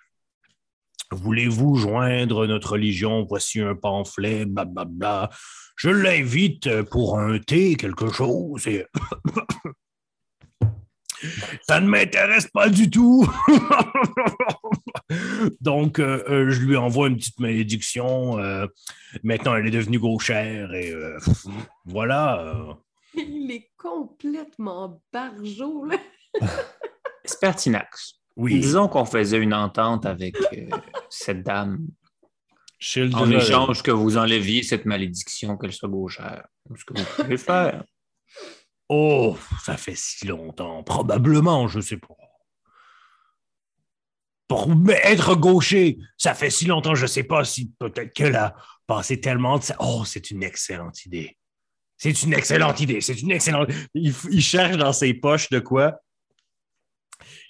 voulez-vous joindre notre religion? Voici un pamphlet, blablabla. Je l'invite pour un thé, quelque chose. Et... Ça ne m'intéresse pas du tout. Donc, euh, euh, je lui envoie une petite malédiction. euh, maintenant, elle est devenue gauchère et euh, voilà. Il est complètement barjot, là. Spertinax. Oui. Disons qu'on faisait une entente avec euh, cette dame Shield en échange que vous enleviez cette malédiction qu'elle soit gauchère. Ce que vous pouvez faire. Oh, ça fait si longtemps. Probablement, je sais pas. Pour être gaucher, ça fait si longtemps, je sais pas si peut-être qu'elle a passé tellement de... Oh, c'est une excellente idée. C'est une excellente idée. C'est une excellente... Il, il cherche dans ses poches de quoi?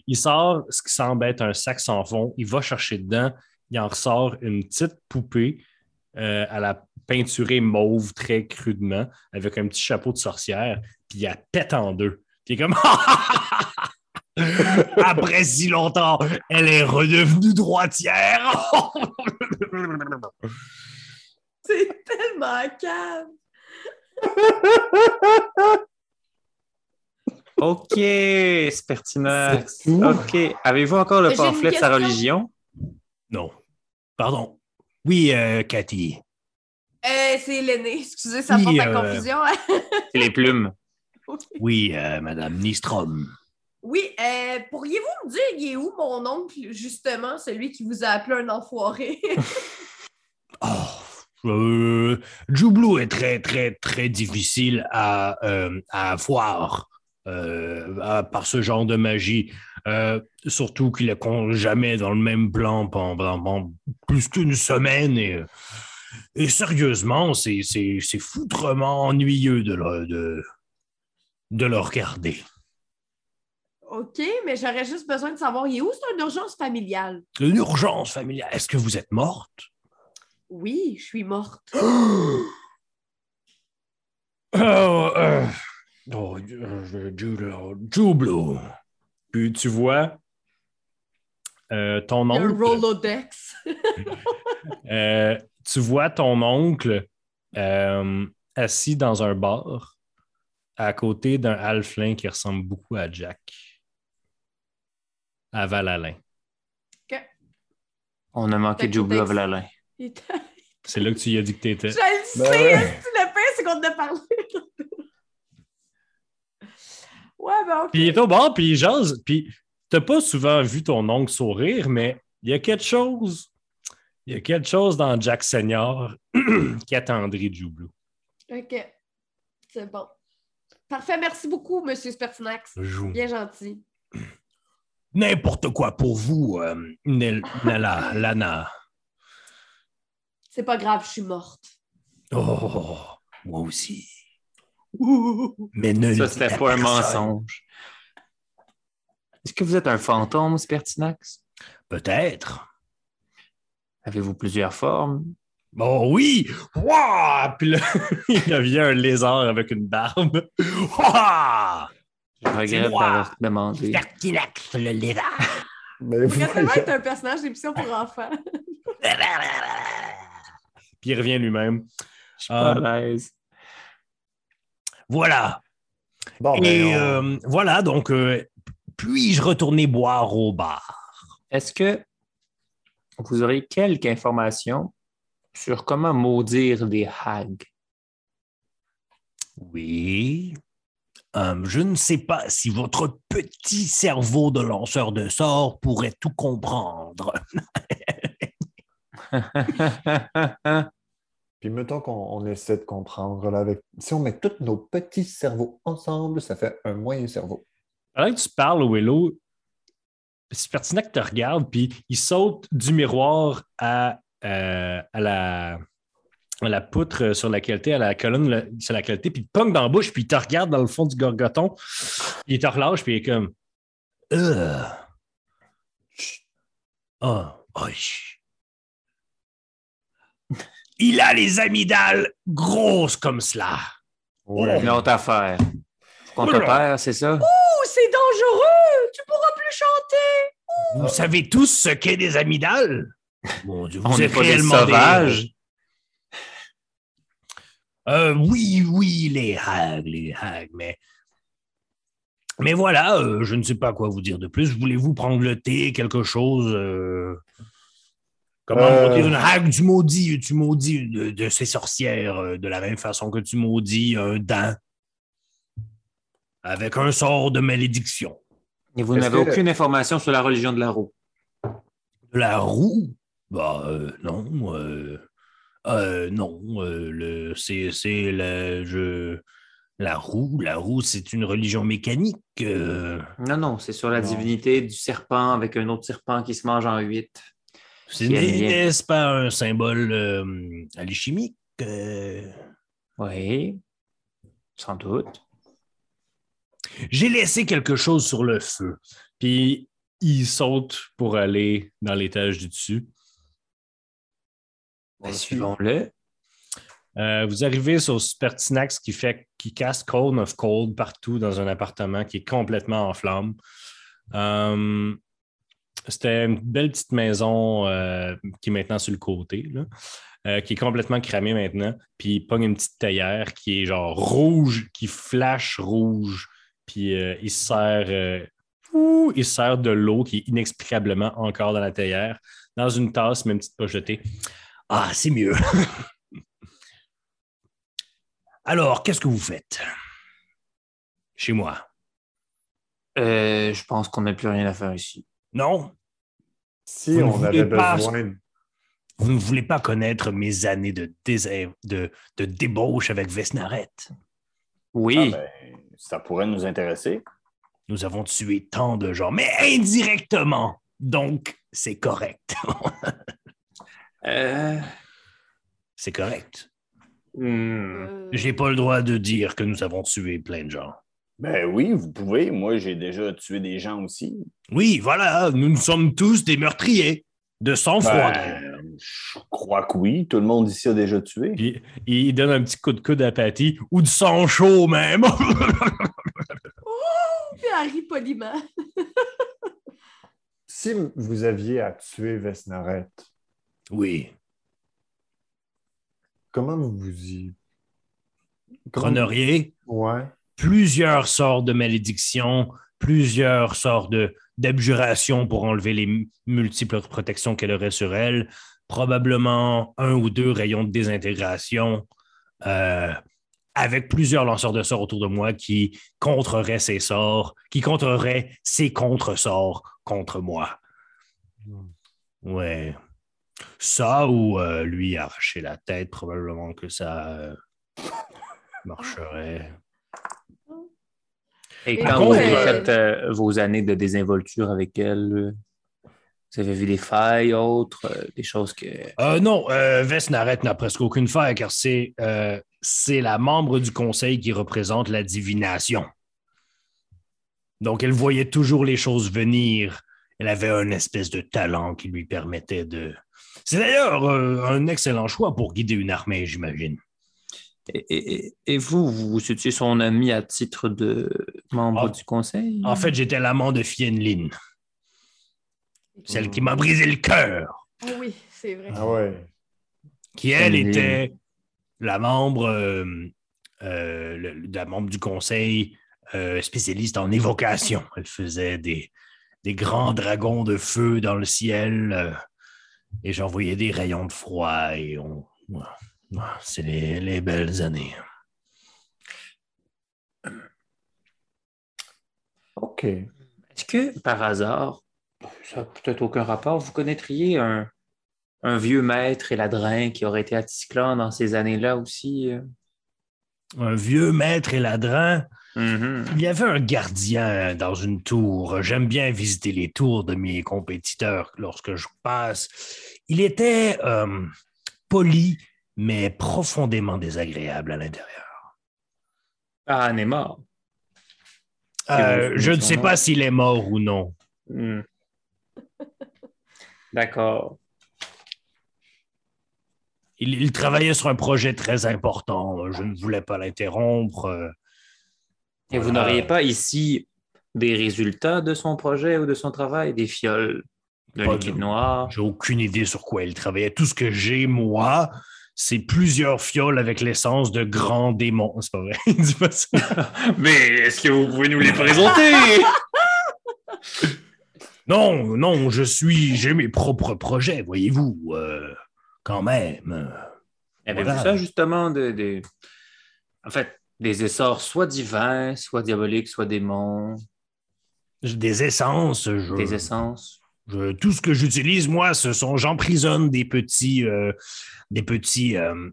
Il sort ce qui semble être un sac sans fond. Il va chercher dedans. Il en ressort une petite poupée euh, à la peinturée mauve très crudement, avec un petit chapeau de sorcière, puis il la pète en deux. Puis il est comme Après si longtemps, elle est redevenue droitière. C'est tellement cave. OK, Spertinax. C'est tout? OK. Avez-vous encore le pamphlet de sa religion? non. Pardon. Oui, euh, Cathy. Euh, c'est l'aîné. Excusez, ça Oui, porte à euh, confusion. C'est les plumes. Oui, euh, Madame Nistrom. oui, euh, pourriez-vous me dire, il est où mon oncle, justement, celui qui vous a appelé un enfoiré? Oh, euh, Joublou est très, très, très difficile à, euh, à voir euh, à- par ce genre de magie. Euh, surtout qu'il est con- jamais dans le même plan pendant, pendant plus qu'une semaine. Et, euh, et sérieusement, c'est foutrement ennuyeux de le, de, de le regarder. OK, mais j'aurais juste besoin de savoir, il est où? C'est une urgence familiale. Une urgence familiale. Est-ce que vous êtes morte? Oui, je suis morte. Oh, euh, oh, euh, Ju- Joublou. Puis tu vois euh, ton Un oncle. Rolodex. euh, tu vois ton oncle euh, assis dans un bar à côté d'un halflin qui ressemble beaucoup à Jack. À Val-Alain. On a manqué Vlalin. Il était- C'est là que tu y as dit que tu étais. Je le sais, Ben ouais. est-ce que le pire, c'est qu'on en a parlé. Ouais, ben OK. Puis il est au bar, puis il jase. Puis t'as pas souvent vu ton oncle sourire, mais il y a quelque chose. Il y a quelque chose dans Jack Senior qui attendrit Joublou. OK. C'est bon. Parfait, merci beaucoup, Monsieur Spertinax. Joue. Bien gentil. N'importe quoi pour vous, euh, Nel- Nala, Lana. C'est pas grave, je suis morte. Oh, moi aussi. Mais ne Ça, c'était pas un mensonge. Est-ce que vous êtes un fantôme, Spertinax? Peut-être. Avez-vous plusieurs formes? Oh oui! Ouah! Puis là, il devient un lézard avec une barbe. Ouah! Je regrette d'avoir demandé. Pertinax, le lézard. Mais Il vous être un personnage d'émission pour enfants. Puis il revient lui-même. Je suis pas Euh, à l'aise. Voilà. Bon, ben, Et on- euh, voilà, donc, euh, puis-je retourner boire au bar? Est-ce que vous aurez quelques informations sur comment maudire des hags? Oui. Euh, je ne sais pas si votre petit cerveau de lanceur de sorts pourrait tout comprendre. Puis mettons qu'on on essaie de comprendre. Là, avec... Si on met tous nos petits cerveaux ensemble, ça fait un moyen cerveau. Alors que tu parles, Willow, c'est pertinent que tu regardes, puis il saute du miroir à, euh, à, la, à la poutre sur laquelle tu à la colonne sur laquelle tu puis il te dans la bouche, puis il te regarde dans le fond du gorgoton, puis il te relâche, puis il est comme. Euh. Oh, oh, ch- Il a les amygdales grosses comme cela. Une autre affaire. Qu'on te Oula. perd, c'est ça? Ouh, c'est dangereux! Tu pourras plus chanter! Vous savez tous ce qu'est des amygdales? Mon Dieu, vous On êtes pas des réellement sauvages. Euh, oui, oui, les hags, les hags, mais. Mais voilà, euh, je ne sais pas quoi vous dire de plus. Voulez-vous prendre le thé, quelque chose? euh, Comment Euh. on dit une hag? Tu maudis, tu maudis de, de ces sorcières euh, de la même façon que tu maudis un dent avec un sort de malédiction. Et vous n'avez que- aucune information sur la religion de la roue? De la roue? Bah, euh, non. euh, euh, non. euh, le, c'est, je, la roue. La roue, c'est une religion mécanique. euh, Non, non, c'est sur la Non. divinité du serpent avec un autre serpent qui se mange en huit. N'est-ce pas un symbole euh, alchimique? euh? Oui, sans doute. J'ai laissé quelque chose sur le feu. Puis il saute pour aller dans l'étage du dessus. Ben, Suivons-le. Euh, vous arrivez sur Spertinax qui fait qui casse Cone of Cold partout dans un appartement qui est complètement en flammes. C'était une belle petite maison euh, qui est maintenant sur le côté, euh, qui est complètement cramée maintenant. Puis il pogne une petite théière qui est genre rouge, qui flash rouge. Puis euh, il se sert, il se sert de l'eau qui est inexplicablement encore dans la théière, dans une tasse, mais une petite poche de thé. Ah, c'est mieux. Alors, qu'est-ce que vous faites? Chez moi? Je pense qu'on n'a plus rien à faire ici. Non? Si Vous ne on voulez avait pas- besoin Vous ne voulez pas connaître mes années de, de, de débauche avec Vesnaret? Oui, Ah, ben, ça pourrait nous intéresser. Nous avons tué tant de gens, mais indirectement. Donc, c'est correct. euh, c'est correct. Euh, J'ai pas le droit de dire que nous avons tué plein de gens. Ben oui, vous pouvez. Moi, j'ai déjà tué des gens aussi. Oui, voilà, nous, nous sommes tous des meurtriers de sang-froid. Ben, je crois que oui. Tout le monde ici a déjà tué. Puis il donne un petit coup de coude à Patty, ou du sang chaud même. Puis Harry poliment. Si vous aviez à tuer Vesnaret, oui. comment vous vous y. comment- Grenerier, Ouais. Plusieurs sorts de malédictions, plusieurs sorts de d'abjuration pour enlever les multiples protections qu'elle aurait sur elle, probablement un ou deux rayons de désintégration, euh, avec plusieurs lanceurs de sorts autour de moi qui contreraient ces sorts, qui contreraient ces contre-sorts contre moi. Ouais. Ça ou euh, lui arracher la tête, probablement que ça euh, marcherait. Et quand vous avez fait euh, vos années de désinvolture avec elle, euh, vous avez vu des failles, autres, euh, des choses que. Euh, non, euh, Vesnaret n'a presque aucune faille car c'est euh, c'est la membre du conseil qui représente la divination. Donc, elle voyait toujours les choses venir. Elle avait un espèce de talent qui lui permettait de. C'est d'ailleurs euh, un excellent choix pour guider une armée, j'imagine. Et, et- et vous, vous étiez son ami à titre de membre Ah. du conseil? En fait, j'étais l'amant de Fienlin, celle qui m'a brisé le cœur. Ah oui, c'est vrai. Ah ouais. qui, elle, était la membre, euh, euh, le- la membre du conseil euh, spécialiste en évocation. Elle faisait des, des grands dragons de feu dans le ciel euh, et j'envoyais des rayons de froid et on. ouais, C'est les, les belles années. OK. Est-ce que, par hasard, ça n'a peut-être aucun rapport, vous connaîtriez un, un vieux maître et ladrin qui aurait été à Tisclan dans ces années-là aussi? euh? Un vieux maître et ladrin? Mhm. Il y avait un gardien dans une tour. J'aime bien visiter les tours de mes compétiteurs lorsque je passe. Il était euh, poli, mais profondément désagréable à l'intérieur. Ah, elle est mort. Euh, je ne sais pas s'il est mort ou non. Hmm. D'accord. Il, il travaillait sur un projet très important. Je ne voulais pas l'interrompre. Euh, Et vous n'auriez pas ici des résultats de son projet ou de son travail, des fioles de Pas liquide de- noir? J'ai aucune idée sur quoi il travaillait. Tout ce que j'ai, moi, c'est plusieurs fioles avec l'essence de grands démons. C'est pas vrai. Il dit pas ça. Mais est-ce que vous pouvez nous les présenter? Non, non, je suis, j'ai mes propres projets, voyez-vous, euh, quand même. Avez-vous Voilà. ça justement de, de- En fait, des essors soit divins, soit diaboliques, soit démons, Des essences, je, des essences? Je- tout ce que j'utilise, moi, ce sont, j'emprisonne des petits, euh, des petits, euh,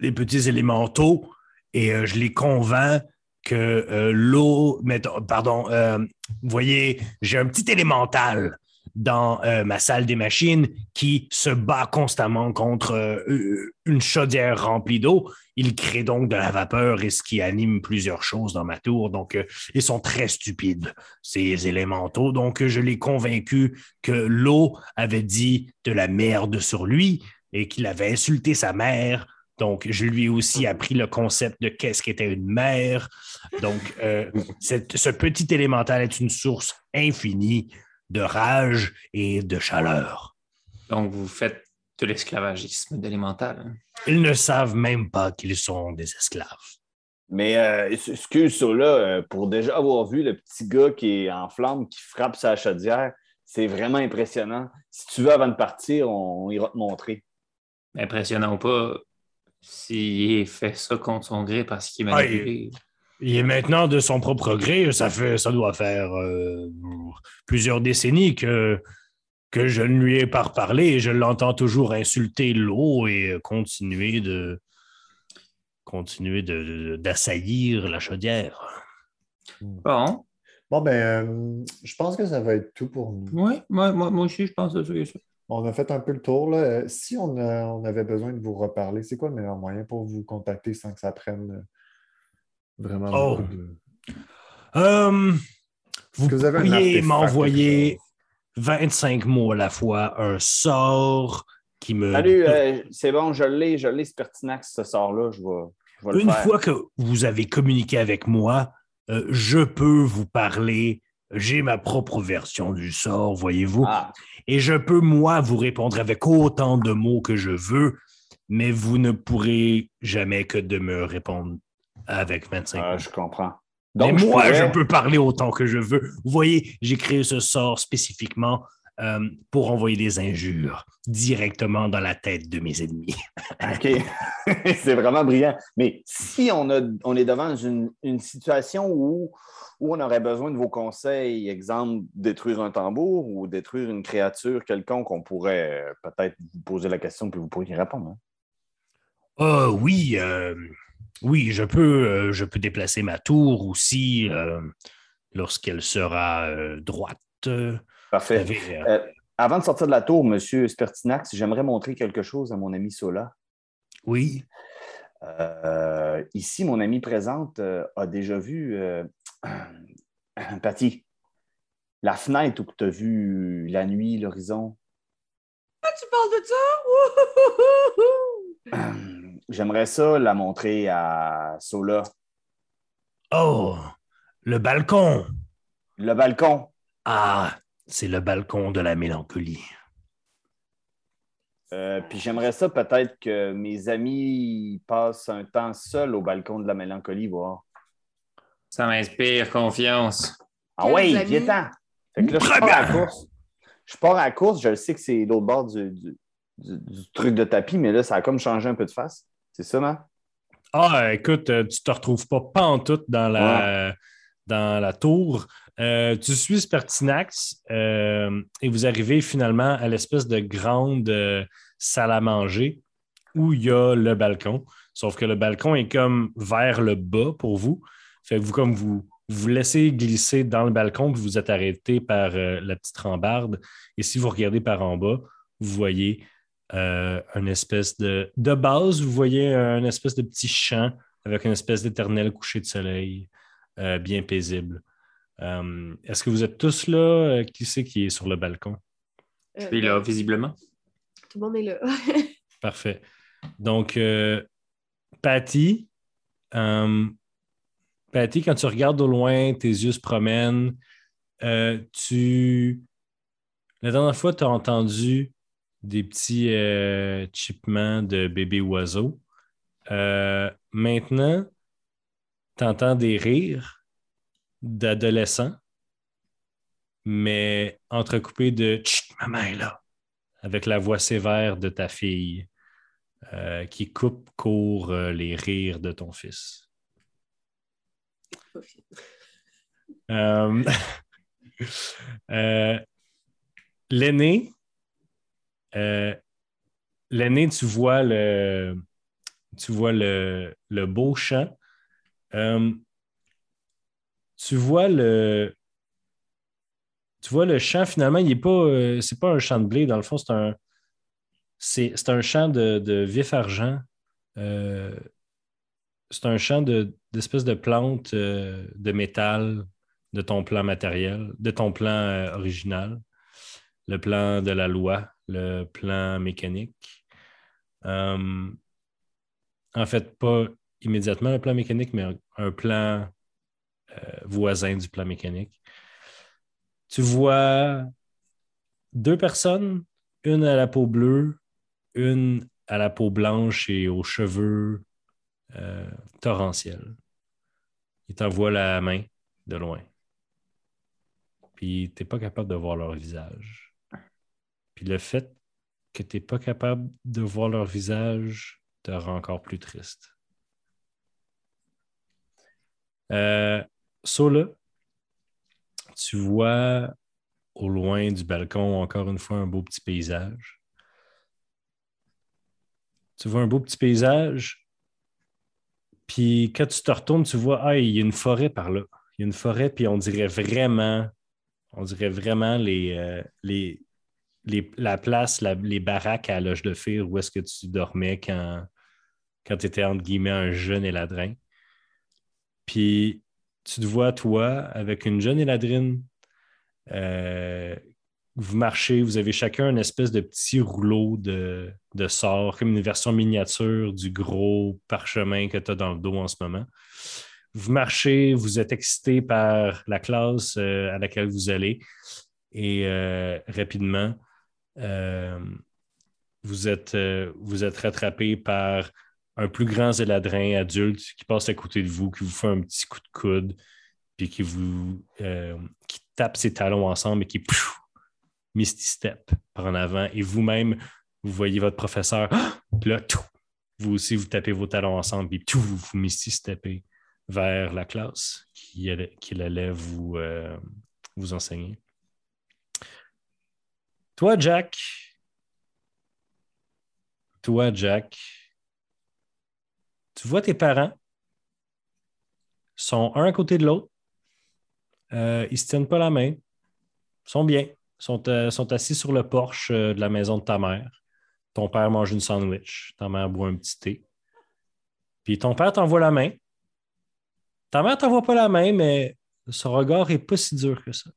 des petits élémentaux et euh, je les convainc que euh, l'eau, pardon, euh, vous voyez, j'ai un petit élémental dans euh, ma salle des machines qui se bat constamment contre euh, une chaudière remplie d'eau. Il crée donc de la vapeur et ce qui anime plusieurs choses dans ma tour. Donc, euh, ils sont très stupides, ces élémentaux. Donc, je l'ai convaincu que l'eau avait dit de la merde sur lui et qu'il avait insulté sa mère. Donc, je lui ai aussi appris le concept de qu'est-ce qu'était une mère. Donc, euh, ce petit élémental est une source infinie de rage et de chaleur. Donc, vous faites de l'esclavagisme d'élémental. hein? Ils ne savent même pas qu'ils sont des esclaves. Mais euh, excuse ça là, euh, pour déjà avoir vu le petit gars qui est en flamme, qui frappe sa chaudière, c'est vraiment impressionnant. Si tu veux, avant de partir, on, on ira te montrer. Impressionnant ou pas, s'il fait ça contre son gré parce qu'il est Ah. Il est maintenant de son propre gré. Ça, fait, ça doit faire euh, plusieurs décennies que, que je ne lui ai pas reparlé et je l'entends toujours insulter l'eau et continuer de continuer de- de- d'assaillir la chaudière. Bon, Bon, ben, euh, je pense que ça va être tout pour nous. oui, moi, moi, moi aussi, je pense que c'est ça. On a fait un peu le tour. Là. Euh, Si on, a- on avait besoin de vous reparler, c'est quoi le meilleur moyen pour vous contacter sans que ça prenne euh, vraiment Oh. beaucoup de... Euh, vous vous avez pourriez m'envoyer quelque 25 mots à la fois, un sort qui me... Salut, euh, c'est bon, je l'ai, je l'ai, ce Pertinax, ce sort-là, je vais, je vais le Une faire. fois que vous avez communiqué avec moi, euh, je peux vous parler. J'ai ma propre version du sort, voyez-vous. Ah, Et je peux, moi, vous répondre avec autant de mots que je veux, mais vous ne pourrez jamais que de me répondre avec 25 ah, mots. je comprends. Mais Donc, moi, je peux parler autant que je veux. Vous voyez, j'ai créé ce sort spécifiquement euh, pour envoyer des injures directement dans la tête de mes ennemis. OK. c'est vraiment brillant. Mais si on, a, on est devant une, une situation où, où on aurait besoin de vos conseils, exemple, détruire un tambour ou détruire une créature quelconque, on pourrait euh, peut-être vous poser la question puis vous pourriez y répondre. hein. Ah oui, euh, oui, je peux, euh, je peux déplacer ma tour aussi euh, lorsqu'elle sera euh, droite. Parfait. euh, Euh, avant de sortir de la tour, M. Spertinax, j'aimerais montrer quelque chose à mon ami Sola. oui. Euh, ici, mon ami présente euh, a déjà vu, euh, Patty, la fenêtre où tu as vu la nuit, l'horizon. Ah, tu parles de ça? J'aimerais ça la montrer à Sola. Oh, le balcon. Le balcon. Ah, c'est le balcon de la mélancolie. Euh, puis j'aimerais ça peut-être que mes amis passent un temps seuls au balcon de la mélancolie, voir. Ça m'inspire confiance. Ah oui, viens-t'en. Fait que là, je pars à la course. Je pars à la course, je le sais que c'est l'autre bord du, du- du- du truc de tapis, mais là, ça a comme changé un peu de face. C'est ça, man? Ah, écoute, euh, tu te retrouves pas pantoute dans la, dans la tour. Euh, tu suis Spertinax euh, et vous arrivez finalement à l'espèce de grande euh, salle à manger où il y a le balcon. Sauf que le balcon est comme vers le bas pour vous. Fait que vous, comme vous vous laissez glisser dans le balcon, puis vous êtes arrêté par la petite rambarde. Et si vous regardez par en bas, vous voyez une espèce de. De base, vous voyez un espèce de petit champ avec une espèce d'éternel coucher de soleil bien paisible. Euh, est-ce que vous êtes tous là? Euh, qui c'est qui est sur le balcon? Je suis là, visiblement. Tout le monde est là. Parfait. Donc, euh, Patty, Patty, quand tu regardes au loin, tes yeux se promènent. tu. La dernière fois, tu as entendu des petits chipements de bébés oiseaux. maintenant, tu entends des rires d'adolescents, mais entrecoupé de Chut, maman est là, avec la voix sévère de ta fille euh, qui coupe court euh, les rires de ton fils. Euh, l'aîné, tu vois le, tu vois le, le beau champ tu vois le. Tu vois le champ, finalement, il est pas. Euh, c'est pas un champ de blé, dans le fond, c'est un. C'est, un champ de, vif argent. Euh, c'est un champ de, d'espèces de plantes euh, de métal de ton plan matériel, de ton plan original, le plan de la loi, le plan mécanique. en fait, pas immédiatement le plan mécanique, mais un plan euh, voisin du plan mécanique. Tu vois deux personnes, une à la peau bleue, une à la peau blanche et aux cheveux euh, torrentiels. Ils t'envoient la main de loin. Puis tu n'es pas capable de voir leur visage. Puis le fait que tu n'es pas capable de voir leur visage te rend encore plus triste. Euh, là, tu vois au loin du balcon, encore une fois, un beau petit paysage. Tu vois un beau petit paysage. Puis quand tu te retournes, tu vois, ah, il y a une forêt par là. Il y a une forêt, puis on dirait vraiment, on dirait vraiment les, euh, les, la place, les baraques à l'âge de Fir où est-ce que tu dormais quand, quand tu étais, entre guillemets, un jeune éladrin. Puis tu te vois, toi, avec une jeune éladrine. Euh, vous marchez, vous avez chacun une espèce de petit rouleau de, de sort, comme une version miniature du gros parchemin que tu as dans le dos en ce moment. Vous marchez, vous êtes excité par la classe euh, à laquelle vous allez et euh, rapidement, vous, êtes, vous êtes rattrapé par un plus grand zéladrin adulte qui passe à côté de vous, qui vous fait un petit coup de coude, puis qui vous euh, qui tape ses talons ensemble et qui pfff, misty step par en avant. Et vous-même, vous voyez votre professeur, puis là, tout, vous aussi, vous tapez vos talons ensemble, puis tout, vous, vous misty steppez vers la classe qui allait, allait vous, euh, vous enseigner. Toi, Jack, toi, Jack, tu vois tes parents sont un à côté de l'autre. Euh, ils ne se tiennent pas la main. Ils sont bien. Ils sont, euh, sont assis sur le porche euh, de la maison de ta mère. Ton père mange une sandwich. Ta mère boit un petit thé. Puis ton père t'envoie la main. Ta mère t'envoie pas la main, mais son regard n'est pas si dur que ça.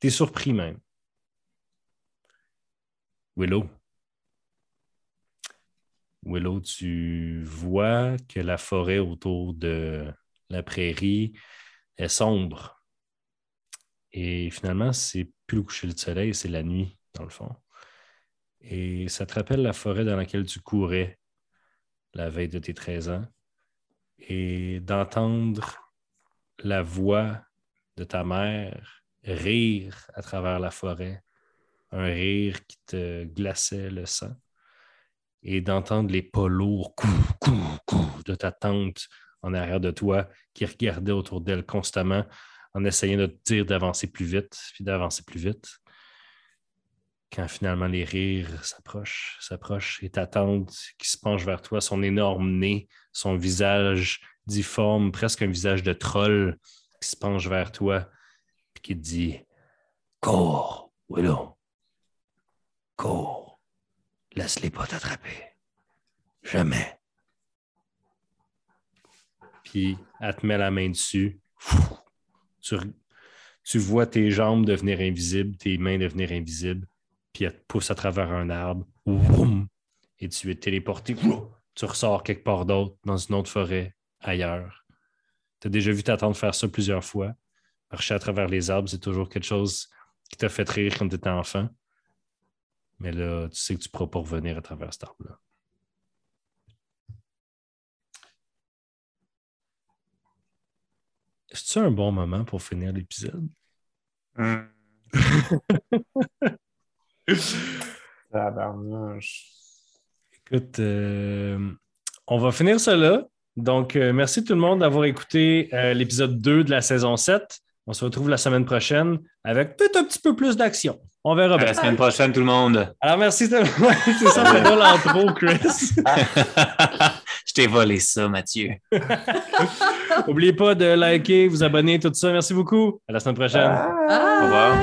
Tu es surpris même. Willow. Willow, tu vois que la forêt autour de la prairie est sombre. Et finalement, c'est plus le coucher du soleil, c'est la nuit, dans le fond. Et ça te rappelle la forêt dans laquelle tu courais la veille de tes 13 ans. Et d'entendre la voix de ta mère rire à travers la forêt, un rire qui te glaçait le sang et d'entendre les pas lourds de ta tante en arrière de toi qui regardait autour d'elle constamment en essayant de te dire d'avancer plus vite, puis d'avancer plus vite. Quand finalement les rires s'approchent, s'approchent et ta tante qui se penche vers toi, son énorme nez, son visage difforme, presque un visage de troll qui se penche vers toi, puis qui te dit Cours, Willow. Cours. Laisse-les pas t'attraper. Jamais. Puis elle te met la main dessus. Tu, vois tes jambes devenir invisibles, tes mains devenir invisibles, puis elle te pousse à travers un arbre. Et tu es téléporté. Tu ressors quelque part d'autre, dans une autre forêt, ailleurs. Tu as déjà vu ta tante faire ça plusieurs fois. Marcher à travers les arbres, c'est toujours quelque chose qui t'a fait rire quand tu étais enfant. Mais là, tu sais que tu ne pourras pas revenir à travers cet arbre-là. Est-ce un bon moment pour finir l'épisode? Hmm. Écoute, euh, on va finir là. Donc, euh, merci tout le monde d'avoir écouté euh, l'épisode 2 de la saison 7. On se retrouve la semaine prochaine avec peut-être un petit peu plus d'action. On verra À bien. la semaine prochaine, tout le monde. Alors, merci. tout le monde. C'est ça, c'est dans l'intro, Chris. Je t'ai volé ça, Mathieu. N'oubliez pas de liker, vous abonner, tout ça. Merci beaucoup. À la semaine prochaine. Au revoir.